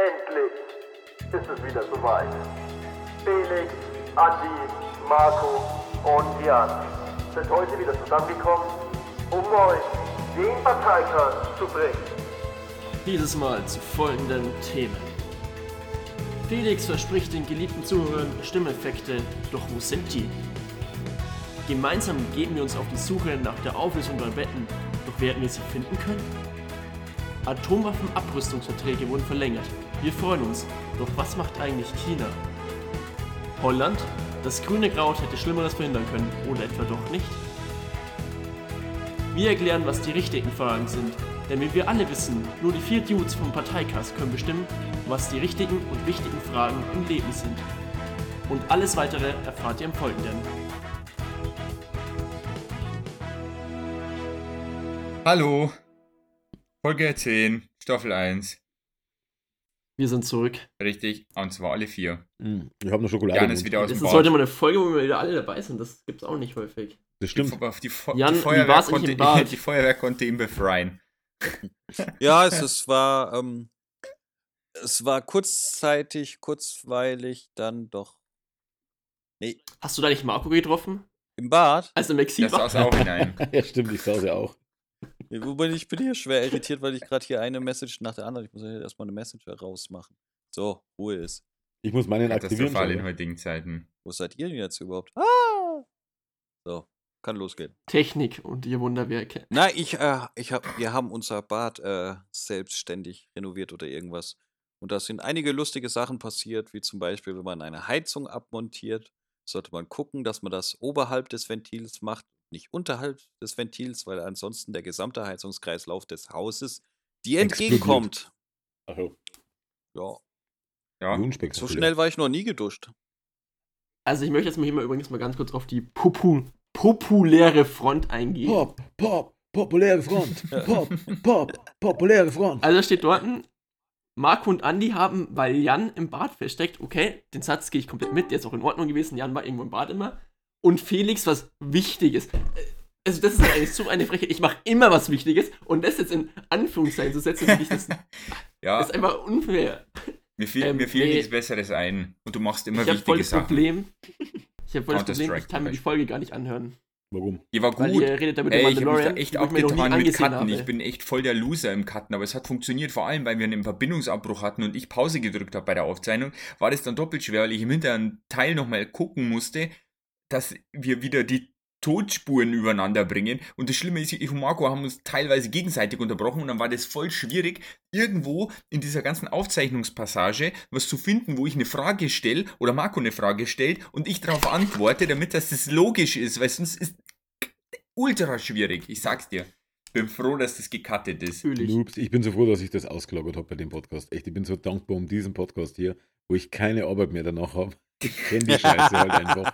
Endlich ist es wieder soweit. Felix, Andi, Marco und Jan sind heute wieder zusammengekommen, um euch den Parteikern zu bringen. Dieses Mal zu folgenden Themen. Felix verspricht den geliebten Zuhörern Stimmeffekte, doch wo sind die? Gemeinsam geben wir uns auf die Suche nach der Auflösung der Wetten, doch werden wir sie finden können? Atomwaffenabrüstungsverträge wurden verlängert. Wir freuen uns, doch was macht eigentlich China? Holland? Das grüne Kraut hätte Schlimmeres verhindern können, oder etwa doch nicht? Wir erklären, was die richtigen Fragen sind, denn wie wir alle wissen, nur die vier Dudes vom Parteikast können bestimmen, was die richtigen und wichtigen Fragen im Leben sind. Und alles weitere erfahrt ihr im Folgenden. Hallo. Folge 10, Staffel 1. Wir sind zurück. Richtig, und zwar alle vier. Mm, Ich habe eine Schokolade. Jan ist wieder aus Das dem ist heute mal eine Folge, wo wir wieder alle dabei sind. Das gibt's auch nicht häufig. Das Die, stimmt. Fe- die, Fe- Jan, die, Feuerwehr konnte, im Bad? die Feuerwehr konnte ihn befreien. Ja, es, es war, ähm, es war kurzzeitig, kurzweilig, dann doch. Nee, Hast du da nicht Marco getroffen? im Bad. Als im Exil war? saß auch hinein. ja, stimmt, ich saß ja auch. Wobei ich bin hier schwer irritiert, weil ich gerade hier eine Message nach der anderen. Ich muss ja erstmal eine Message rausmachen. So, Ruhe ist. Ich muss meinen aktivieren. Katastrophal in heutigen Zeiten. Wo seid ihr denn jetzt überhaupt? Ah! So, kann losgehen. Technik und ihr Wunderwerke. Nein, ich, äh, ich hab, wir haben unser Bad äh, selbstständig renoviert oder irgendwas. Und da sind einige lustige Sachen passiert, wie zum Beispiel, wenn man eine Heizung abmontiert, sollte man gucken, dass man das oberhalb des Ventils macht, nicht unterhalb des Ventils, weil ansonsten der gesamte Heizungskreislauf des Hauses dir entgegenkommt. Ach so, Ja, Ja, so schnell war ich noch nie geduscht. Also ich möchte jetzt mal hier mal übrigens mal ganz kurz auf die Popu populäre Front eingehen. Pop, pop, populäre Front. Pop, pop, populäre Front. Also da steht dort, Marco und Andy haben, weil Jan im Bad versteckt, okay, den Satz gehe ich komplett mit, der ist auch in Ordnung gewesen, Jan war irgendwo im Bad immer. Und Felix was Wichtiges. Also das ist eigentlich so eine Frechheit, ich mache immer was Wichtiges und das jetzt in Anführungszeichen zu setzen, finde ich, das, das ja ist einfach unfair. mir, fiel, ähm, mir fiel nee. nichts Besseres ein. Und du machst immer Ich habe voll wichtige das Sachen. Problem, ich habe voll das Problem, ich kann mir die Folge gar nicht anhören. Warum? Die war Weil gut. ihr redet da mit Ey, dem ich habe mich da echt abgetan mit Cutten. habe. Ich bin echt voll der Loser im Cutten, aber es hat funktioniert, vor allem, weil wir einen Verbindungsabbruch hatten und ich Pause gedrückt habe bei der Aufzeichnung, war das dann doppelt schwer, weil ich im hinteren Teil nochmal gucken musste, dass wir wieder die Todspuren übereinander bringen. Und das Schlimme ist, ich und Marco haben uns teilweise gegenseitig unterbrochen und dann war das voll schwierig, irgendwo in dieser ganzen Aufzeichnungspassage was zu finden, wo ich eine Frage stelle oder Marco eine Frage stellt und ich darauf antworte, damit das, das logisch ist, weil sonst ist ultra schwierig. Ich sag's dir. Bin froh, dass das gecuttet ist. Noobs, ich bin so froh, dass ich das ausgelagert habe bei dem Podcast. Echt, ich bin so dankbar um diesen Podcast hier, wo ich keine Arbeit mehr danach habe. Ich kenne die Scheiße halt einfach.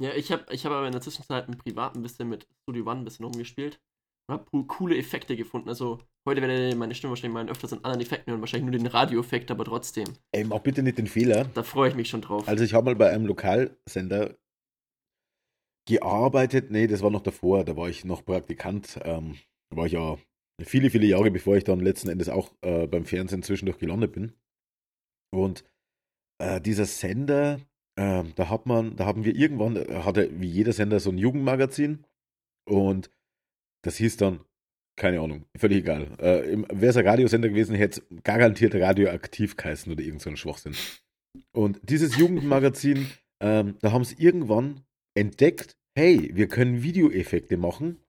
Ja, ich habe ich hab aber in der Zwischenzeit im Privat ein bisschen mit Studio One ein bisschen rumgespielt und habe coole Effekte gefunden. Also heute werdet ihr meine Stimme wahrscheinlich mal öfters in anderen Effekten hören, wahrscheinlich nur den Radioeffekt, aber trotzdem. Ey, mach bitte nicht den Fehler. Da freue ich mich schon drauf. Also ich habe mal bei einem Lokalsender gearbeitet. Nee, das war noch davor. Da war ich noch Praktikant. Ähm, da war ich ja viele, viele Jahre, bevor ich dann letzten Endes auch äh, beim Fernsehen zwischendurch gelandet bin. Und äh, dieser Sender, äh, da hat man, da haben wir irgendwann, äh, hatte wie jeder Sender so ein Jugendmagazin und das hieß dann, keine Ahnung, völlig egal. Äh, Wäre es ein Radiosender gewesen, hätte es garantiert radioaktiv geheißen oder irgend so ein Schwachsinn. Und dieses Jugendmagazin, ähm, da haben sie irgendwann entdeckt, hey, wir können Videoeffekte machen.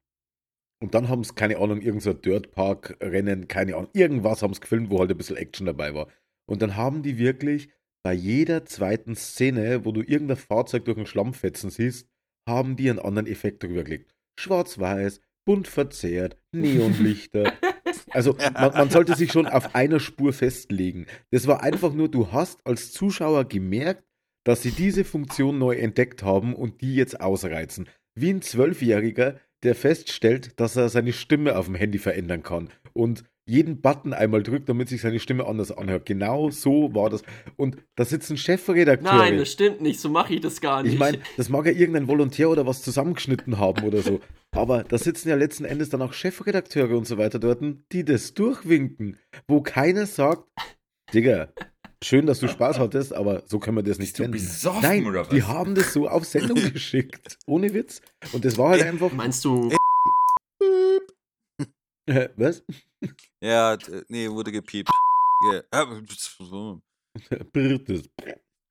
Und dann haben sie, keine Ahnung, irgend so Dirtpark-Rennen, keine Ahnung, irgendwas haben sie gefilmt, wo halt ein bisschen Action dabei war. Und dann haben die wirklich bei jeder zweiten Szene, wo du irgendein Fahrzeug durch den Schlamm fetzen siehst, haben die einen anderen Effekt drüber gelegt. Schwarz-Weiß, bunt verzerrt, Neonlichter. Also man, man sollte sich schon auf einer Spur festlegen. Das war einfach nur, du hast als Zuschauer gemerkt, dass sie diese Funktion neu entdeckt haben und die jetzt ausreizen. Wie ein Zwölfjähriger, der feststellt, dass er seine Stimme auf dem Handy verändern kann. Und jeden Button einmal drückt, damit sich seine Stimme anders anhört. Genau so war das. Und da sitzen Chefredakteure. Nein, das stimmt nicht, so mache ich das gar nicht. Ich meine, das mag ja irgendein Volontär oder was zusammengeschnitten haben oder so. Aber da sitzen ja letzten Endes dann auch Chefredakteure und so weiter dort, die das durchwinken, wo keiner sagt, Digga, schön, dass du Spaß hattest, aber so können wir das nicht senden. besoffen Nein, oder was? die haben das so auf Sendung geschickt. Ohne Witz. Und das war halt einfach. Meinst du, Äh, Was? Ja, nee, wurde gepiept. Ja. Das-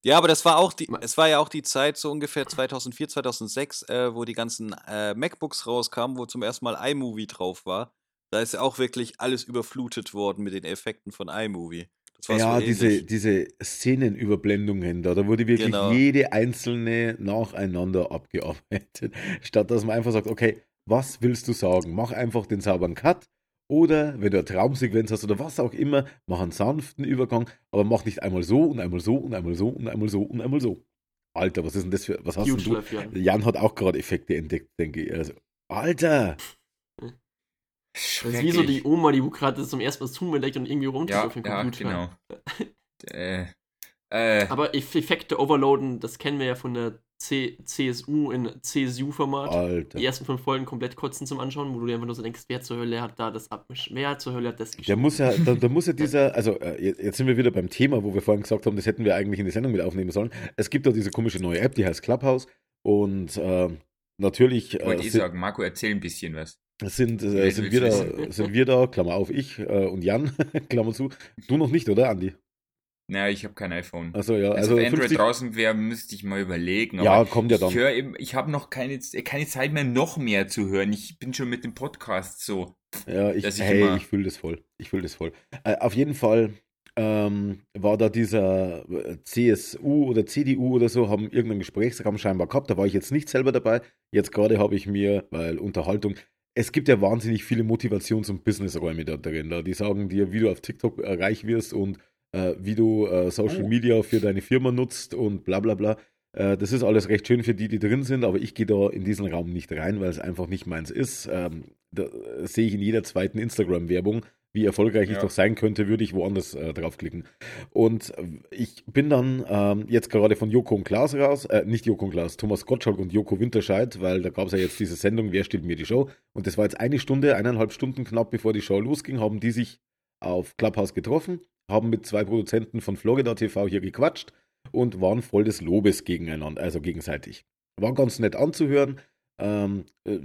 Ja, aber das war auch die, es war ja auch die Zeit so ungefähr 2004, 2006, äh, wo die ganzen äh, MacBooks rauskamen, wo zum ersten Mal iMovie drauf war. Da ist ja auch wirklich alles überflutet worden mit den Effekten von iMovie. Ja, so diese, diese Szenenüberblendungen da, da wurde wirklich Genau. jede einzelne nacheinander abgearbeitet. Statt dass man einfach sagt, okay, was willst du sagen? Mach einfach den sauberen Cut. Oder wenn du eine Traumsequenz hast oder was auch immer, mach einen sanften Übergang, aber mach nicht einmal so und einmal so und einmal so und einmal so und einmal so. Alter, was ist denn das für, was hast Huge denn du? Love, Jan. Jan hat auch gerade Effekte entdeckt, denke ich. Also, Alter! Das ist wie so die Oma, die gerade zum ersten Mal Zoom entdeckt und irgendwie runter Ja, auf den ja, Computer. genau. äh, äh, Aber Eff- Effekte overloaden, das kennen wir ja von der C CSU in CSU-Format. Die ersten fünf Folgen komplett kotzen zum Anschauen, wo du dir einfach nur so denkst, wer zur Hölle hat da das abmischen, wer zur Hölle hat das Der geschrieben? muss ja, da, da muss ja dieser, also äh, jetzt jetzt sind wir wieder beim Thema, wo wir vorhin gesagt haben, das hätten wir eigentlich in die Sendung mit aufnehmen sollen. Es gibt da diese komische neue App, die heißt Clubhouse und äh, natürlich wollte äh, ich sind, sagen, Marco, erzähl ein bisschen was. sind, äh, sind, wir da, sind wir da, Klammer auf, ich äh, und Jan, Klammer zu. Du noch nicht, oder, Andi? Naja, ich habe kein iPhone. Achso, ja, Also, also, Android 50, draußen wäre, müsste ich mal überlegen. Ja, kommt ja dann. Ich höre eben, ich habe noch keine, keine Zeit mehr, noch mehr zu hören. Ich bin schon mit dem Podcast so. Ja, ich, ich hey, immer- ich fühle das voll. Ich fühle das voll. Äh, auf jeden Fall ähm, war da dieser äh, CSU oder CDU oder so, haben irgendeinen Gesprächsraum scheinbar gehabt. Da war ich jetzt nicht selber dabei. Jetzt gerade habe ich mir, weil Unterhaltung, es gibt ja wahnsinnig viele Motivations- und Businessräume da drin. Da. Die sagen dir, wie du auf TikTok äh, reich wirst und äh, wie du äh, Social Oh. Media für deine Firma nutzt und bla bla bla. Äh, das ist alles recht schön für die, die drin sind, aber ich gehe da in diesen Raum nicht rein, weil es einfach nicht meins ist. Ähm, da äh, sehe ich in jeder zweiten Instagram-Werbung, wie erfolgreich ich Ja. doch sein könnte, würde ich woanders äh, draufklicken. Und äh, ich bin dann ähm, jetzt gerade von Joko und Klaas raus, äh, nicht Joko und Klaas, Thomas Gottschalk und Joko Winterscheid, weil da gab es ja jetzt diese Sendung, wer steht mir die Show? Und das war jetzt eine Stunde, eineinhalb Stunden knapp bevor die Show losging, haben die sich auf Clubhouse getroffen, haben mit zwei Produzenten von Florida TV hier gequatscht und waren voll des Lobes gegeneinander, also gegenseitig. War ganz nett anzuhören. Ähm, äh,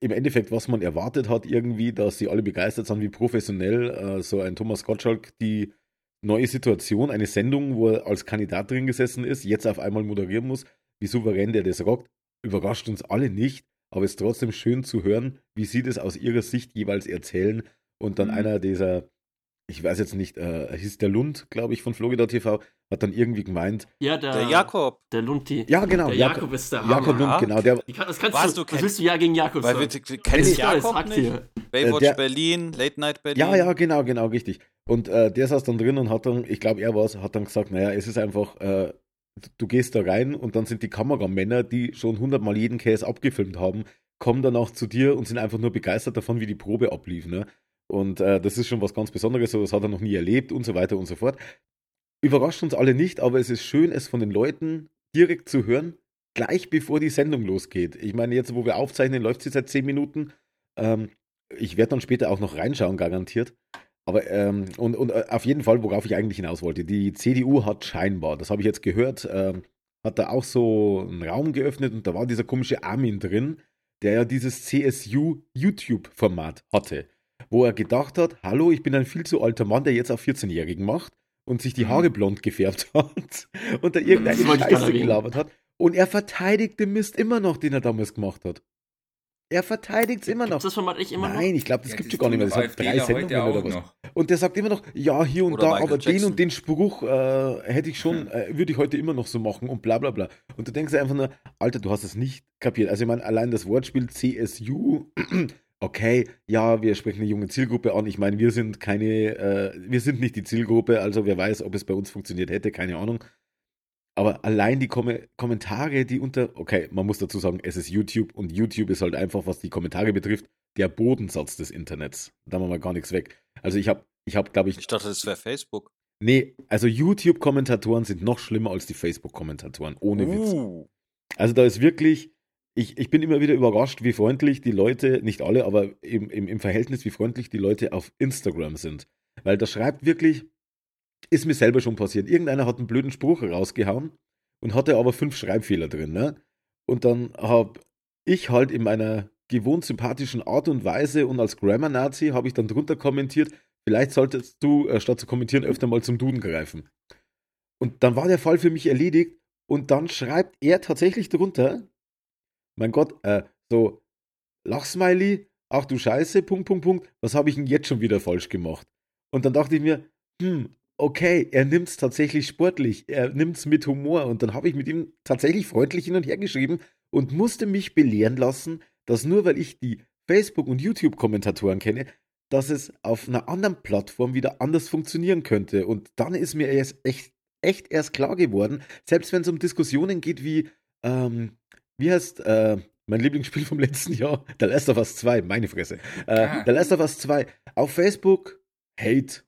Im Endeffekt, was man erwartet hat, irgendwie, dass sie alle begeistert sind, wie professionell äh, so ein Thomas Gottschalk die neue Situation, eine Sendung, wo er als Kandidat drin gesessen ist, jetzt auf einmal moderieren muss, wie souverän der das rockt, überrascht uns alle nicht, aber es ist trotzdem schön zu hören, wie sie das aus ihrer Sicht jeweils erzählen und dann Mhm. einer dieser, ich weiß jetzt nicht, äh, hieß der Lund, glaube ich, von Florida TV, hat dann irgendwie gemeint, Ja, der, Der Jakob. Der Lundi. ja genau, Der Jak- Jakob ist der Jakob Hammer. Lund, Ja. genau, der, das kannst Was, du, du was willst du ja gegen Jakob Weil sagen? wir, du kennst Jakob nicht? ihr. Baywatch der- Berlin, Late Night Berlin. Ja, ja, genau, genau, richtig. Und äh, der saß dann drin und hat dann, ich glaube, er war es, hat dann gesagt, naja, es ist einfach, äh, du gehst da rein und dann sind die Kameramänner, die schon hundertmal jeden Case abgefilmt haben, kommen danach zu dir und sind einfach nur begeistert davon, wie die Probe ablief. Ne? Und äh, das ist schon was ganz Besonderes, so das hat er noch nie erlebt und so weiter und so fort. Überrascht uns alle nicht, aber es ist schön, es von den Leuten direkt zu hören, gleich bevor die Sendung losgeht. Ich meine, jetzt, wo wir aufzeichnen, läuft sie seit 10 Minuten. Ähm, ich werde dann später auch noch reinschauen, garantiert. Aber ähm, und, und äh, auf jeden Fall, worauf ich eigentlich hinaus wollte, die CDU hat scheinbar, das habe ich jetzt gehört, ähm, hat da auch so einen Raum geöffnet und da war dieser komische Armin drin, der ja dieses CSU YouTube-Format hatte, wo er gedacht hat, hallo, ich bin ein viel zu alter Mann, der jetzt auf 14-Jährigen macht und sich die Mhm. Haare blond gefärbt hat und da irgendeine Scheiße gelabert hat. Und er verteidigt den Mist immer noch, den er damals gemacht hat. Er verteidigt es immer Gibt's noch. das Format nicht immer noch? Nein, ich glaube, das Ja, gibt es gar nicht mehr. Das hat drei Sendungen heute oder auch was. noch. Und der sagt immer noch, ja, hier und Oder da, Michael aber den Jackson. und den Spruch äh, hätte ich schon, äh, würde ich heute immer noch so machen und bla bla bla. Und du denkst einfach nur, Alter, du hast es nicht kapiert. Also ich meine, allein das Wortspiel CSU, okay, ja, wir sprechen eine junge Zielgruppe an. Ich meine, wir sind keine, äh, wir sind nicht die Zielgruppe, also wer weiß, ob es bei uns funktioniert hätte, keine Ahnung. Aber allein die Kom Kommentare, die unter, okay, man muss dazu sagen, es ist YouTube und YouTube ist halt einfach, was die Kommentare betrifft, der Bodensatz des Internets. Da machen wir gar nichts weg. Also ich habe, ich habe, glaube ich, Ich dachte, das wäre Facebook. nee, also YouTube-Kommentatoren sind noch schlimmer als die Facebook-Kommentatoren, ohne Witz. Uh. Also da ist wirklich, ich, ich bin immer wieder überrascht, wie freundlich die Leute, nicht alle, aber im, im, im Verhältnis, wie freundlich die Leute auf Instagram sind. Weil da schreibt wirklich, ist mir selber schon passiert. Irgendeiner hat einen blöden Spruch rausgehauen und hatte aber fünf Schreibfehler drin. Ne? Und dann habe ich halt in meiner gewohnt sympathischen Art und Weise und als Grammar-Nazi habe ich dann drunter kommentiert, vielleicht solltest du, äh, statt zu kommentieren, öfter mal zum Duden greifen. Und dann war der Fall für mich erledigt und dann schreibt er tatsächlich drunter, mein Gott, äh, so, Lachsmiley, ach du Scheiße, Punkt, Punkt, Punkt, was habe ich denn jetzt schon wieder falsch gemacht? Und dann dachte ich mir, hm, okay, er nimmt es tatsächlich sportlich, er nimmt es mit Humor und dann habe ich mit ihm tatsächlich freundlich hin und her geschrieben und musste mich belehren lassen, dass nur weil ich die Facebook- und YouTube-Kommentatoren kenne, dass es auf einer anderen Plattform wieder anders funktionieren könnte. Und dann ist mir erst echt, echt erst klar geworden, selbst wenn es um Diskussionen geht wie, ähm, wie heißt äh, mein Lieblingsspiel vom letzten Jahr? The Last of Us 2, meine Fresse. Äh, Ah. The Last of Us 2. Auf Facebook, Hate.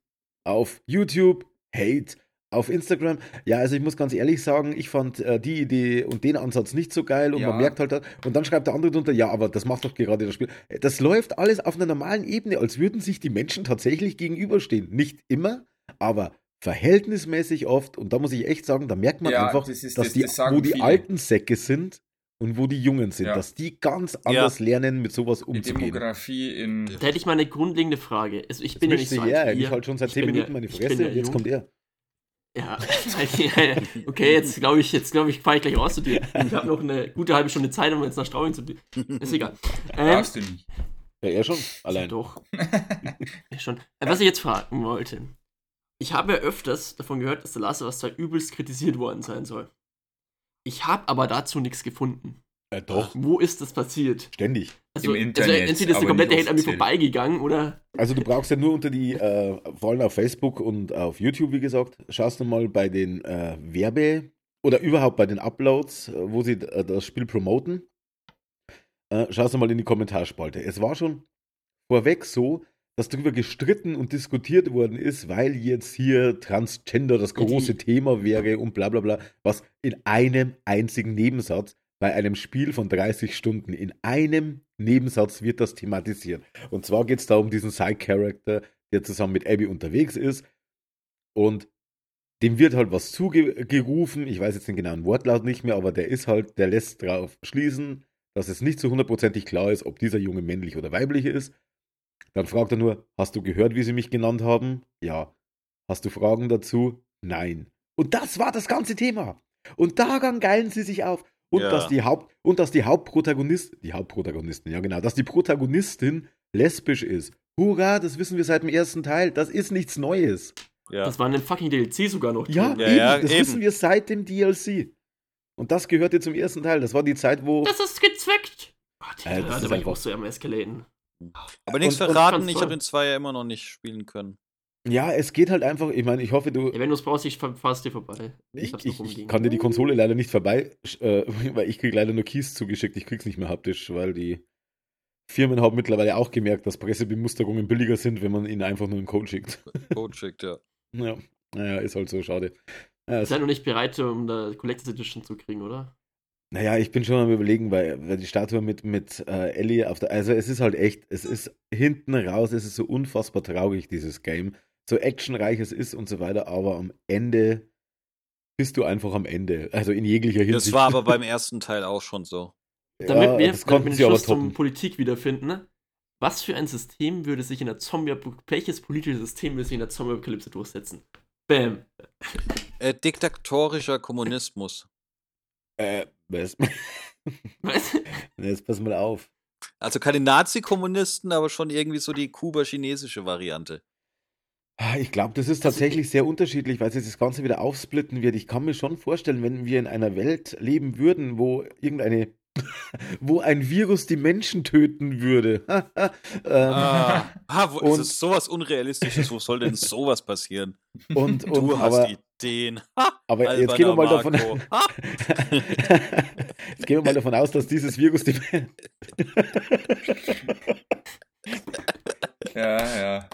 Auf YouTube, Hate. Auf Instagram, ja, also ich muss ganz ehrlich sagen, ich fand äh, die Idee und den Ansatz nicht so geil und Ja. man merkt halt, und dann schreibt der andere drunter, ja, aber das macht doch gerade das Spiel. Das läuft alles auf einer normalen Ebene, als würden sich die Menschen tatsächlich gegenüberstehen. Nicht immer, aber verhältnismäßig oft. Und da muss ich echt sagen, da merkt man Ja, einfach, das dass das- die, das wo die viele. alten Säcke sind und wo die Jungen sind, Ja. dass die ganz anders lernen, mit sowas Die umzugehen. Demografie in. Da hätte ich mal eine grundlegende Frage. Also ich bin ja Jetzt nicht so her, alt ich halt schon seit Ich 10 bin Minuten ja- meine Fresse ja und jetzt jung. kommt er. Ja, okay, jetzt glaube ich, jetzt glaube ich, fahre ich gleich raus zu dir. Ich habe noch eine gute halbe Stunde Zeit, um jetzt nach Straubing zu dir. Ist egal. Ähm, Darfst du nicht. Ja, er schon, allein. Doch. ja, schon. Äh, Was ich jetzt fragen wollte. Ich habe ja öfters davon gehört, dass The Last of Us 2 übelst kritisiert worden sein soll. Ich habe aber dazu nichts gefunden. Ja, doch, Wo ist das passiert? ständig. Also, Im Internet, also entweder ist der komplette Hate an mir vorbeigegangen oder. Also du brauchst ja nur unter die, äh, vor allem auf Facebook und auf YouTube, wie gesagt, schaust du mal bei den äh, Werbe- oder überhaupt bei den Uploads, äh, wo sie äh, das Spiel promoten, äh, schaust du mal in die Kommentarspalte. Es war schon vorweg so, dass darüber gestritten und diskutiert worden ist, weil jetzt hier Transgender das die- große Thema wäre und bla bla bla, was in einem einzigen Nebensatz bei einem Spiel von 30 Stunden, in einem Nebensatz wird das thematisiert. Und zwar geht es da um diesen Side-Character, der zusammen mit Abby unterwegs ist und dem wird halt was zugerufen, ich weiß jetzt den genauen Wortlaut nicht mehr, aber der ist halt, der lässt darauf schließen, dass es nicht so hundertprozentig klar ist, ob dieser Junge männlich oder weiblich ist. Dann fragt er nur, hast du gehört, wie sie mich genannt haben? Ja. Hast du Fragen dazu? Nein. Und das war das ganze Thema. Und daran geilen sie sich auf. Und Ja. dass die Haupt und dass die Hauptprotagonist, die Hauptprotagonistin, ja genau, dass die Protagonistin lesbisch ist. Hurra, das wissen wir seit dem ersten Teil. Das ist nichts Neues. Ja. Das war in dem fucking DLC sogar noch. Ja, drin. Ja, eben, ja, das eben. wissen wir seit dem DLC. Und das gehörte zum ersten Teil. Das war die Zeit, wo. Das ist gezweckt. Gott, Äh, das da ist war ich einfach- auch so am Eskalaten. Aber nichts Und- verraten, ich habe den Zweier immer noch nicht spielen können. Ja, es geht halt einfach. Ich meine, ich hoffe, du. Ja, wenn du es brauchst, ich fahr's dir vorbei. Ich, ich, ich kann dir die Konsole leider nicht vorbei, äh, weil ich krieg leider nur Keys zugeschickt. Ich krieg's nicht mehr haptisch, weil die Firmen haben mittlerweile auch gemerkt, dass Pressebemusterungen billiger sind, wenn man ihnen einfach nur einen Code schickt. Code schickt, ja. Ja, naja, ist halt so schade. Ja, Ihr es, seid noch nicht bereit, um da Collector's Edition zu kriegen, oder? Naja, ich bin schon am überlegen, weil, weil die Statue mit, mit äh, Ellie auf der. Also es ist halt echt, es ist hinten raus, es ist so unfassbar traurig, dieses Game. So actionreich es ist und so weiter, aber am Ende bist du einfach am Ende. Also in jeglicher Hinsicht. Das war aber beim ersten Teil auch schon so. Damit ja, wir das damit konnten wir den sie aber Schluss zum toppen. Politik wiederfinden, ne? Was für ein System würde sich in der Zombie, welches politische System würde sich in der Zombie-Apokalypse durchsetzen? Bam. Äh, diktatorischer Kommunismus. Äh, was? Jetzt pass mal auf. Also keine Nazi-Kommunisten, aber schon irgendwie so die kuba-chinesische Variante. Ah, Ich glaube, das ist tatsächlich sehr unterschiedlich, weil sich das Ganze wieder aufsplitten wird. Ich kann mir schon vorstellen, wenn wir in einer Welt leben würden, wo irgendeine, wo ein Virus die Menschen töten würde. ähm, Ah, ah wo, Und- es ist sowas Unrealistisches. Wo soll denn sowas passieren? und, und, Du hast aber, Ideen. Aber jetzt gehen wir mal davon, Marco. Jetzt gehen wir mal davon aus, dass dieses Virus die, Ja, ja.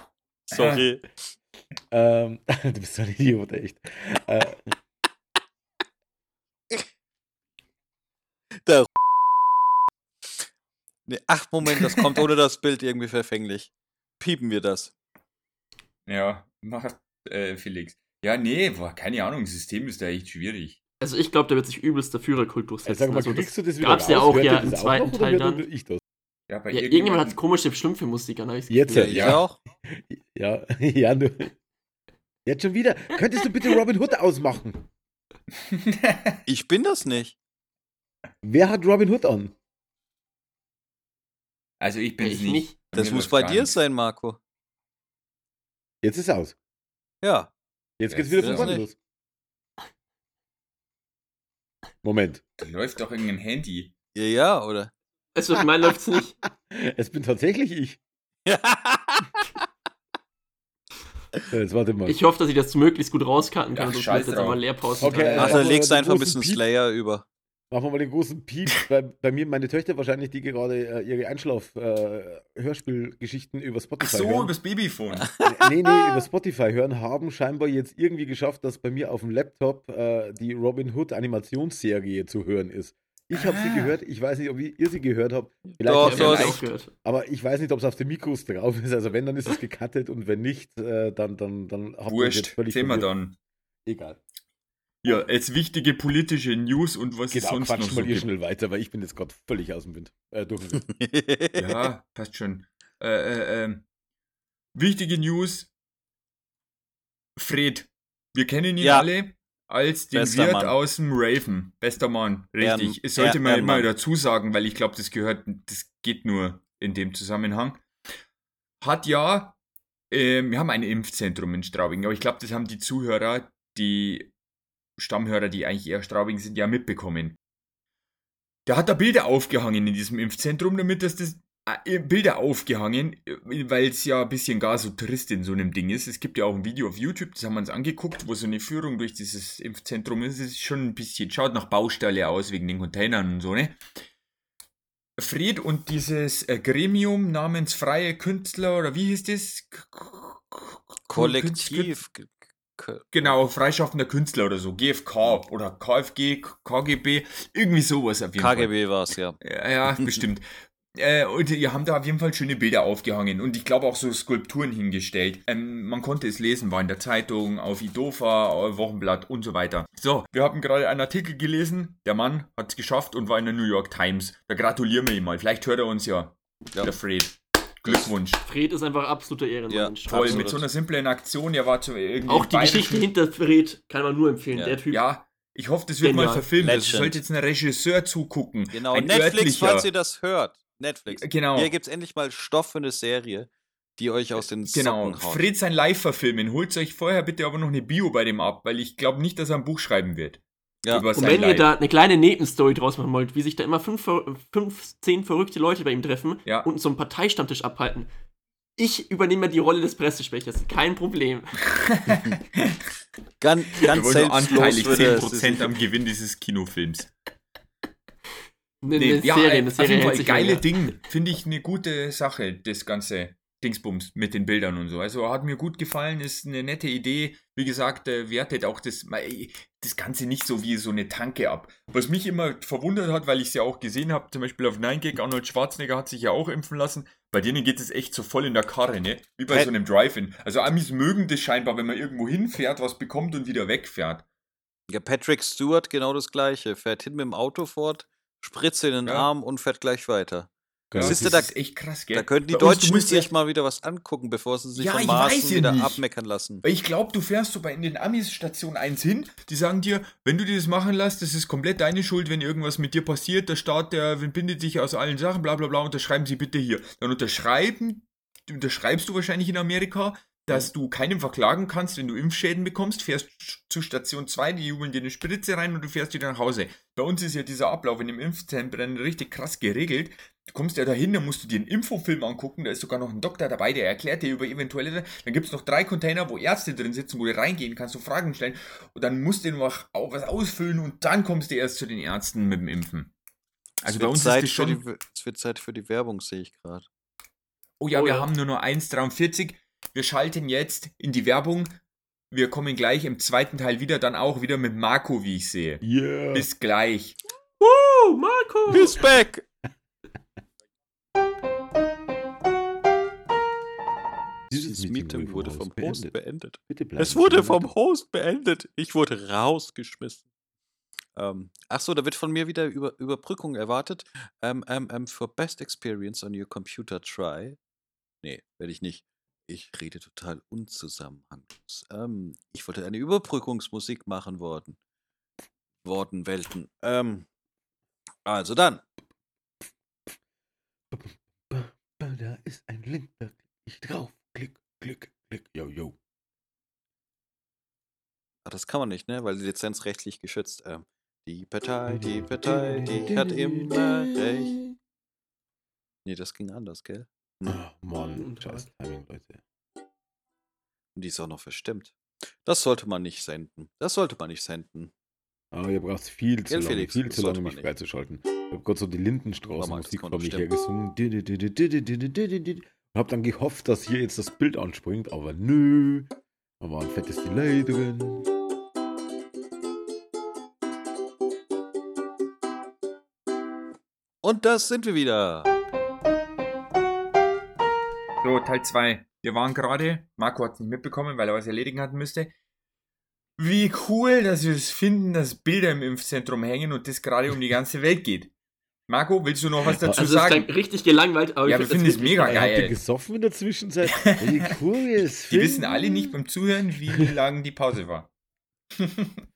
Sorry. Ähm, du bist so ein Idiot, echt. Äh, Der nee, ach, Moment, das kommt ohne das Bild irgendwie verfänglich. Piepen wir das. Ja, macht äh, Felix. Ja, nee, boah, keine Ahnung, das System ist da echt schwierig. Also ich glaube, da wird sich übelst der Führerkult durchsetzen. sag mal, Also das du das gab's ja auch ja im zweiten Teil dann. Ich das? Ja, bei ja, irgendjemand hat komische Stummfilmmusik an. hab ich's Jetzt, ja. Ich auch. Ja, ja, nur. Jetzt schon wieder. Könntest du bitte Robin Hood ausmachen? Ich bin das nicht. Wer hat Robin Hood an? Also ich bin es Ich nicht. nicht. Das muss bei dir sein, Marco. Jetzt ist aus. Ja. Jetzt geht's wieder von vorne los. Moment. Da läuft doch irgendein Handy. Ja, ja, oder? Also auf meinen läuft's nicht. Es bin tatsächlich ich. Jetzt warte mal. Ich hoffe, dass ich das möglichst gut rauskarten kann. Ach, sonst wird jetzt aber Leerpause. Okay, wir legst du einfach ein bisschen Piep. Slayer über. Machen wir mal den großen Piep. bei, bei mir, meine Töchter wahrscheinlich, die gerade äh, ihre Einschlaf-Hörspielgeschichten über Ach Spotify so, hören. übers Babyphone. nee, nee, über Spotify hören, haben scheinbar jetzt irgendwie geschafft, dass bei mir auf dem Laptop äh, die Robin Hood Animationsserie zu hören ist. Ich habe sie Ah. gehört, ich weiß nicht, ob ihr sie gehört habt. Vielleicht Doch, doch, ich auch, gehört. aber ich weiß nicht, ob es auf den Mikros drauf ist. Also wenn, dann ist es gecuttet und wenn nicht, äh, dann, dann, dann habt ihr es jetzt Wurscht, völlig sehen wir dann. Egal. Ja, jetzt wichtige politische News und was Genau, sonst quatsch noch so mal ihr schnell weiter, weil ich bin jetzt gerade völlig aus dem Wind. Äh, durch den Wind. Ja, passt schon. Äh, äh, ähm, wichtige News. Fred. Wir kennen ihn Ja. alle als den Bester Wirt Mann. aus dem Raven. Bester Mann, richtig. Es sollte Ehr- man immer Ehrenmann. dazu sagen, weil ich glaube, das gehört, das geht nur in dem Zusammenhang. Hat ja, ähm, wir haben ein Impfzentrum in Straubing, aber ich glaube, das haben die Zuhörer, die Stammhörer, die eigentlich eher Straubing sind, ja mitbekommen. Der hat da Bilder aufgehangen in diesem Impfzentrum, damit das das äh, Bilder aufgehangen, weil es ja ein bisschen gar so trist in so einem Ding ist. Es gibt ja auch ein Video auf YouTube, das haben wir uns angeguckt, wo so eine Führung durch dieses Impfzentrum ist. Es ist schon ein bisschen, schaut nach Baustelle aus wegen den Containern und so, ne? Fred und dieses äh, Gremium namens Freie Künstler, oder wie hieß das? Kollektiv. Genau, freischaffender Künstler oder so, GFK oder KFG, KGB, irgendwie sowas auf jeden Fall. KGB war es, ja. Ja, ja bestimmt. Äh, und die haben da auf jeden Fall schöne Bilder aufgehangen und ich glaube auch so Skulpturen hingestellt. Ähm, man konnte es lesen, war in der Zeitung, auf Idofa, Wochenblatt und so weiter. So, wir haben gerade einen Artikel gelesen, der Mann hat es geschafft und war in der New York Times. Da gratulieren wir ihm mal. Vielleicht hört er uns ja, Ja. der Fred. Glückwunsch. Fred ist einfach absoluter Ehrenmann. Ja, Toll, Absolut. mit so einer simplen Aktion, er war zu irgendwie Auch die Geschichte hinter Fred kann man nur empfehlen. Ja. Der Typ. Ja, ich hoffe, das wird mal Genial. verfilmt. Es Legend. sollte jetzt ein Regisseur zugucken. Genau, ein Netflix, örtlicher. falls ihr das hört. Netflix. Genau. Hier gibt es endlich mal Stoff für eine Serie, die euch aus den Genau, Socken haut. Fred sein Live-Verfilmen. Holt euch vorher bitte aber noch eine Bio bei dem ab, weil ich glaube nicht, dass er ein Buch schreiben wird. Ja. Über Und wenn ihr Live. da eine kleine Nebenstory draus machen wollt, wie sich da immer fünf, fünf zehn verrückte Leute bei ihm treffen Ja. und so einen Parteistammtisch abhalten. Ich übernehme die Rolle des Pressesprechers. Kein Problem. Ganz, Wir ganz wollen nur selbstlos anteilig würde es 10% am Gewinn dieses Kinofilms. Eine, Nee, eine ja, Serie, eine auf Serie jeden hält Fall sich geile. Ding. Finde ich eine gute Sache, das ganze Dingsbums mit den Bildern und so. Also hat mir gut gefallen, ist eine nette Idee. Wie gesagt, äh, wertet auch das, das Ganze nicht so wie so eine Tanke ab. Was mich immer verwundert hat, weil ich es ja auch gesehen habe, zum Beispiel auf 9gag, Arnold Schwarzenegger hat sich ja auch impfen lassen. Bei denen geht es echt so voll in der Karre, ne? Wie bei so einem Drive-In. Also Amis mögen das scheinbar, wenn man irgendwo hinfährt, was bekommt und wieder wegfährt. Ja, Patrick Stewart genau das gleiche. Fährt hin mit dem Auto fort, spritzt in den Ja. Arm und fährt gleich weiter. Ja, Siehst du, das da- ist echt krass, gell? Da könnten die Bei uns, Deutschen ja- sich mal wieder was angucken, bevor sie sich Ja, vom ich Maßen wieder nicht. abmeckern lassen. Ich glaube, du fährst so bei in den Amis Station 1 hin, die sagen dir, wenn du dir das machen lässt, das ist komplett deine Schuld, wenn irgendwas mit dir passiert, der Staat, der bindet dich aus allen Sachen, bla bla bla, unterschreiben sie bitte hier. Dann unterschreiben, unterschreibst du wahrscheinlich in Amerika, dass du keinen verklagen kannst, wenn du Impfschäden bekommst, fährst zu Station 2, die jubeln dir eine Spritze rein und du fährst wieder nach Hause. Bei uns ist ja dieser Ablauf in dem Impfzentrum richtig krass geregelt. Du kommst ja dahin, dann musst du dir einen Infofilm angucken, da ist sogar noch ein Doktor dabei, der erklärt dir über eventuelle, dann gibt es noch drei Container, wo Ärzte drin sitzen, wo du reingehen kannst, du Fragen stellen und dann musst du noch auch was ausfüllen und dann kommst du erst zu den Ärzten mit dem Impfen. Also Es bei wird uns Zeit ist schon... die, es wird Zeit für die Werbung, sehe ich gerade. Oh ja, Oh wir ja. haben nur noch 1,43. Wir schalten jetzt in die Werbung. Wir kommen gleich im zweiten Teil wieder, dann auch wieder mit Marco, wie ich sehe. Yeah. Bis gleich. Oh, Marco! He's back! Dieses Meeting wurde vom Host beendet. Es wurde vom. Host beendet. Ich wurde rausgeschmissen. Ähm, ach so, da wird von mir wieder Über Überbrückung erwartet. Ähm, ähm, ähm, for best experience on your computer, try. Nee, werde ich nicht. Ich rede total unzusammenhanglos. Ähm, ich wollte eine Überbrückungsmusik machen worden. Worten, Welten. Ähm, also dann. Da ist ein Link, da klick ich drauf. Klick, klick, klick. Yo, yo. Ach, das kann man nicht, ne? Weil die Lizenz rechtlich geschützt. Ähm, die Partei, die Partei, die hat immer recht. Nee, das ging anders, gell? Oh, Mann, Guten Tag. scheiß Timing, Leute. Und die ist auch noch verstimmt. Das sollte man nicht senden. Das sollte man nicht senden. Aber ihr braucht viel zu lange, Felix? viel Das zu lange, mich nicht. freizuschalten. Ich hab gerade so die das vor mich hergesungen. Und hab dann gehofft, dass hier jetzt das Bild anspringt, aber nö. Da war ein fettes Delay drin. Und das sind wir wieder. So, Teil 2. Wir waren gerade, Marco hat es nicht mitbekommen, weil er was erledigen hatten müsste. Wie cool, dass wir es finden, dass Bilder im Impfzentrum hängen und das gerade um die ganze Welt geht. Marco, willst du noch was dazu Also, es sagen? klingt richtig gelangweilt, aber Ja, ich wir find finden es mega geil. Habt ihr gesoffen in der Zwischenzeit? Wie cool wir es Die wissen alle nicht beim Zuhören, wie lang die Pause war.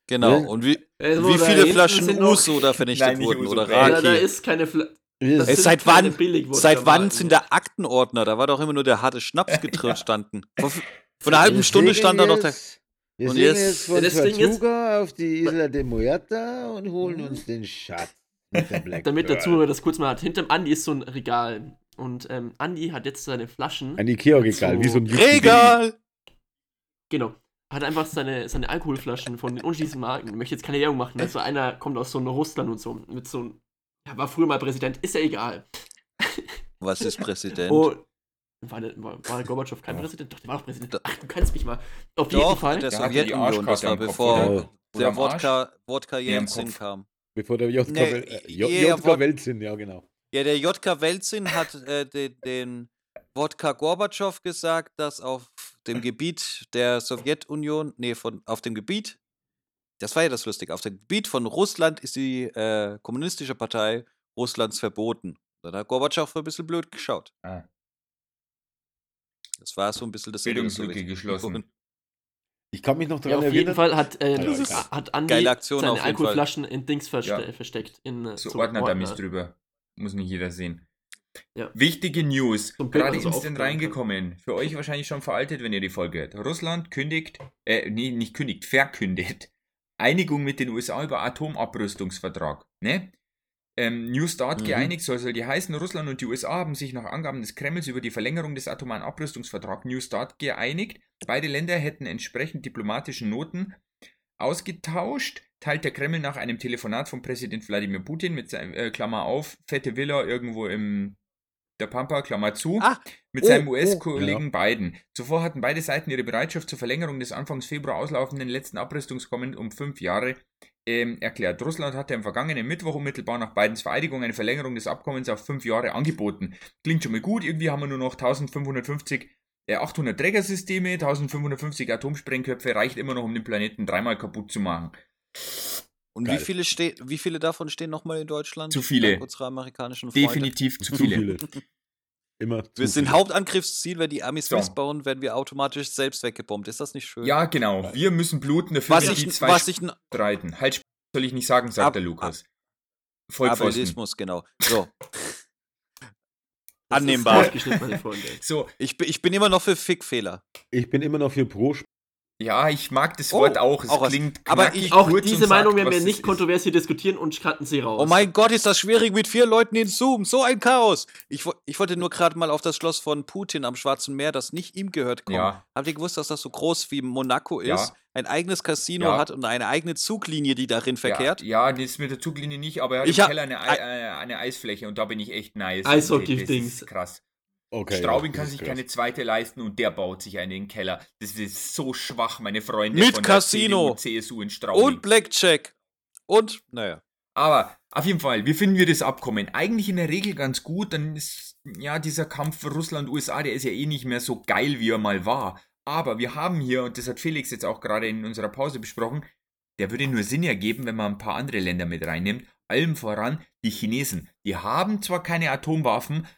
Genau. Ja. Und wie, Also, wie da viele Flaschen Uso da vernichtet Nein, wurden Uso, oder. Ja, da Raki. ist keine Fla Wir- das Äh, sind seit wann- Seit wann sind der Aktenordner? Da war doch immer nur der harte Schnaps getrillt standen. Vor, vor einer halben Stunde stand da noch der. jetzt- Wir Und jetzt- jetzt von ist- Tortuga auf die Isla de Muerta und holen uns den Schatz Damit der. Zuhörer das kurz mal hat. Hinterm Andi ist so ein Regal. Und ähm, Andi hat jetzt seine Flaschen. Ein Ikea-Regal, So- wie so ein Regal! Genau. Hat einfach seine, seine Alkoholflaschen von den unterschiedlichen Marken. Ich möchte jetzt keine Werbung machen. Also einer kommt aus so einem Russland und so. Mit so einem. Ja, war früher mal Präsident. Ist ja egal. Was ist Präsident? Oh. War, der, war, war Gorbatschow kein Präsident? Doch, der war auch Präsident. Ach, du kannst mich mal. Auf jeden Doch, Fall. der Sowjetunion, das war bevor der Arsch? Wodka, Nee, kam. Bevor der JK, Nee, Wel- äh, J- ja, JK Weltsinn, ja genau. Ja, der JK Welzin hat äh, den, den Wodka Gorbatschow gesagt, dass auf dem Gebiet der Sowjetunion, nee, von, auf dem Gebiet, das war ja das Lustige, auf dem Gebiet von Russland ist die äh, kommunistische Partei Russlands verboten. Dann hat Gorbatschow ein bisschen blöd geschaut. Ah. Das war so ein bisschen das Bildungslücke Sowjetunion. geschlossen. Ich kann mich noch Ja, daran auf jeden erinnern. Fall hat, äh, hat Andi seine auf Alkoholflaschen in Dings verste Ja. versteckt. In, äh, So Ordner-Dummies Ordner. drüber. Muss nicht jeder sehen. Ja. Wichtige News. Gerade was so instant aufklappen kann. reingekommen. Für euch wahrscheinlich schon veraltet, wenn ihr die Folge hört. Russland kündigt, äh, nee, nicht kündigt, verkündet. Einigung mit den USA über Atomabrüstungsvertrag. Ne? Ähm, New Start Mhm. geeinigt soll, soll die heißen, Russland und die USA haben sich nach Angaben des Kremls über die Verlängerung des atomaren Abrüstungsvertrags New Start geeinigt. Beide Länder hätten entsprechend diplomatischen Noten ausgetauscht, teilt der Kreml nach einem Telefonat von Präsident Wladimir Putin mit seinem, äh, Klammer auf, fette Villa irgendwo im der Pampa, Klammer zu, Ah, mit oh, seinem oh, US-Kollegen Biden. Zuvor hatten beide Seiten ihre Bereitschaft zur Verlängerung des Anfangs Februar auslaufenden letzten Abrüstungskommen um fünf Jahre ähm, erklärt. Russland hatte am vergangenen Mittwoch unmittelbar nach Bidens Vereidigung eine Verlängerung des Abkommens auf fünf Jahre angeboten. Klingt schon mal gut, irgendwie haben wir nur noch 1550 äh, 800 Trägersysteme, 1550 Atomsprengköpfe, reicht immer noch, um den Planeten dreimal kaputt zu machen. Und Geil. wie viele, wie viele davon stehen nochmal in Deutschland? Zu viele. Dank unserer amerikanischen Freunde. Definitiv zu Zu viele. viele. Immer zu Wir sind. Hauptangriffsziel, wenn die Amis So. missbauen, werden wir automatisch selbst weggebombt. Ist das nicht schön? Ja, genau. Wir müssen bluten, dafür Was sind die ich, zwei was ich, streiten. Halt, soll ich nicht sagen, sagt Ab- der Lukas. Vollpfosten. Genau. So. Annehmbar. So, Ich, bin- ich bin immer noch für Fickfehler. Ich bin immer noch für Pro. Ja, ich mag das Oh, Wort auch. Es auch was. klingt Aber knackig, ich- Auch kurz diese Meinung werden wir was nicht kontrovers hier diskutieren und cutten sie raus. Oh mein Gott, ist das schwierig mit vier Leuten in Zoom. So ein Chaos. Ich, ich wollte nur gerade mal auf das Schloss von Putin am Schwarzen Meer, das nicht ihm gehört, kommen. Ja. Habt ihr gewusst, dass das so groß wie Monaco ist? Ja. Ein eigenes Casino Ja. hat und eine eigene Zuglinie, die darin verkehrt? Ja, ja, das mit der Zuglinie nicht, aber er hat Ich im Keller eine, Ei- äh, eine Eisfläche und da bin ich echt nice. Eishockey-Dings. Das ist krass. Okay, Straubing das kann sich krass. keine zweite leisten und der baut sich eine in den Keller. Das ist so schwach, meine Freunde. Mit von Casino. Der CDU, CSU in Straubing. Und Blackjack. Und, naja. Aber auf jeden Fall, wie finden wir das Abkommen? Eigentlich in der Regel ganz gut. Dann ist ja dieser Kampf für Russland-USA, der ist ja eh nicht mehr so geil, wie er mal war. Aber wir haben hier, und das hat Felix jetzt auch gerade in unserer Pause besprochen, der würde nur Sinn ergeben, wenn man ein paar andere Länder mit reinnimmt. Allem voran die Chinesen. Die haben zwar keine Atomwaffen,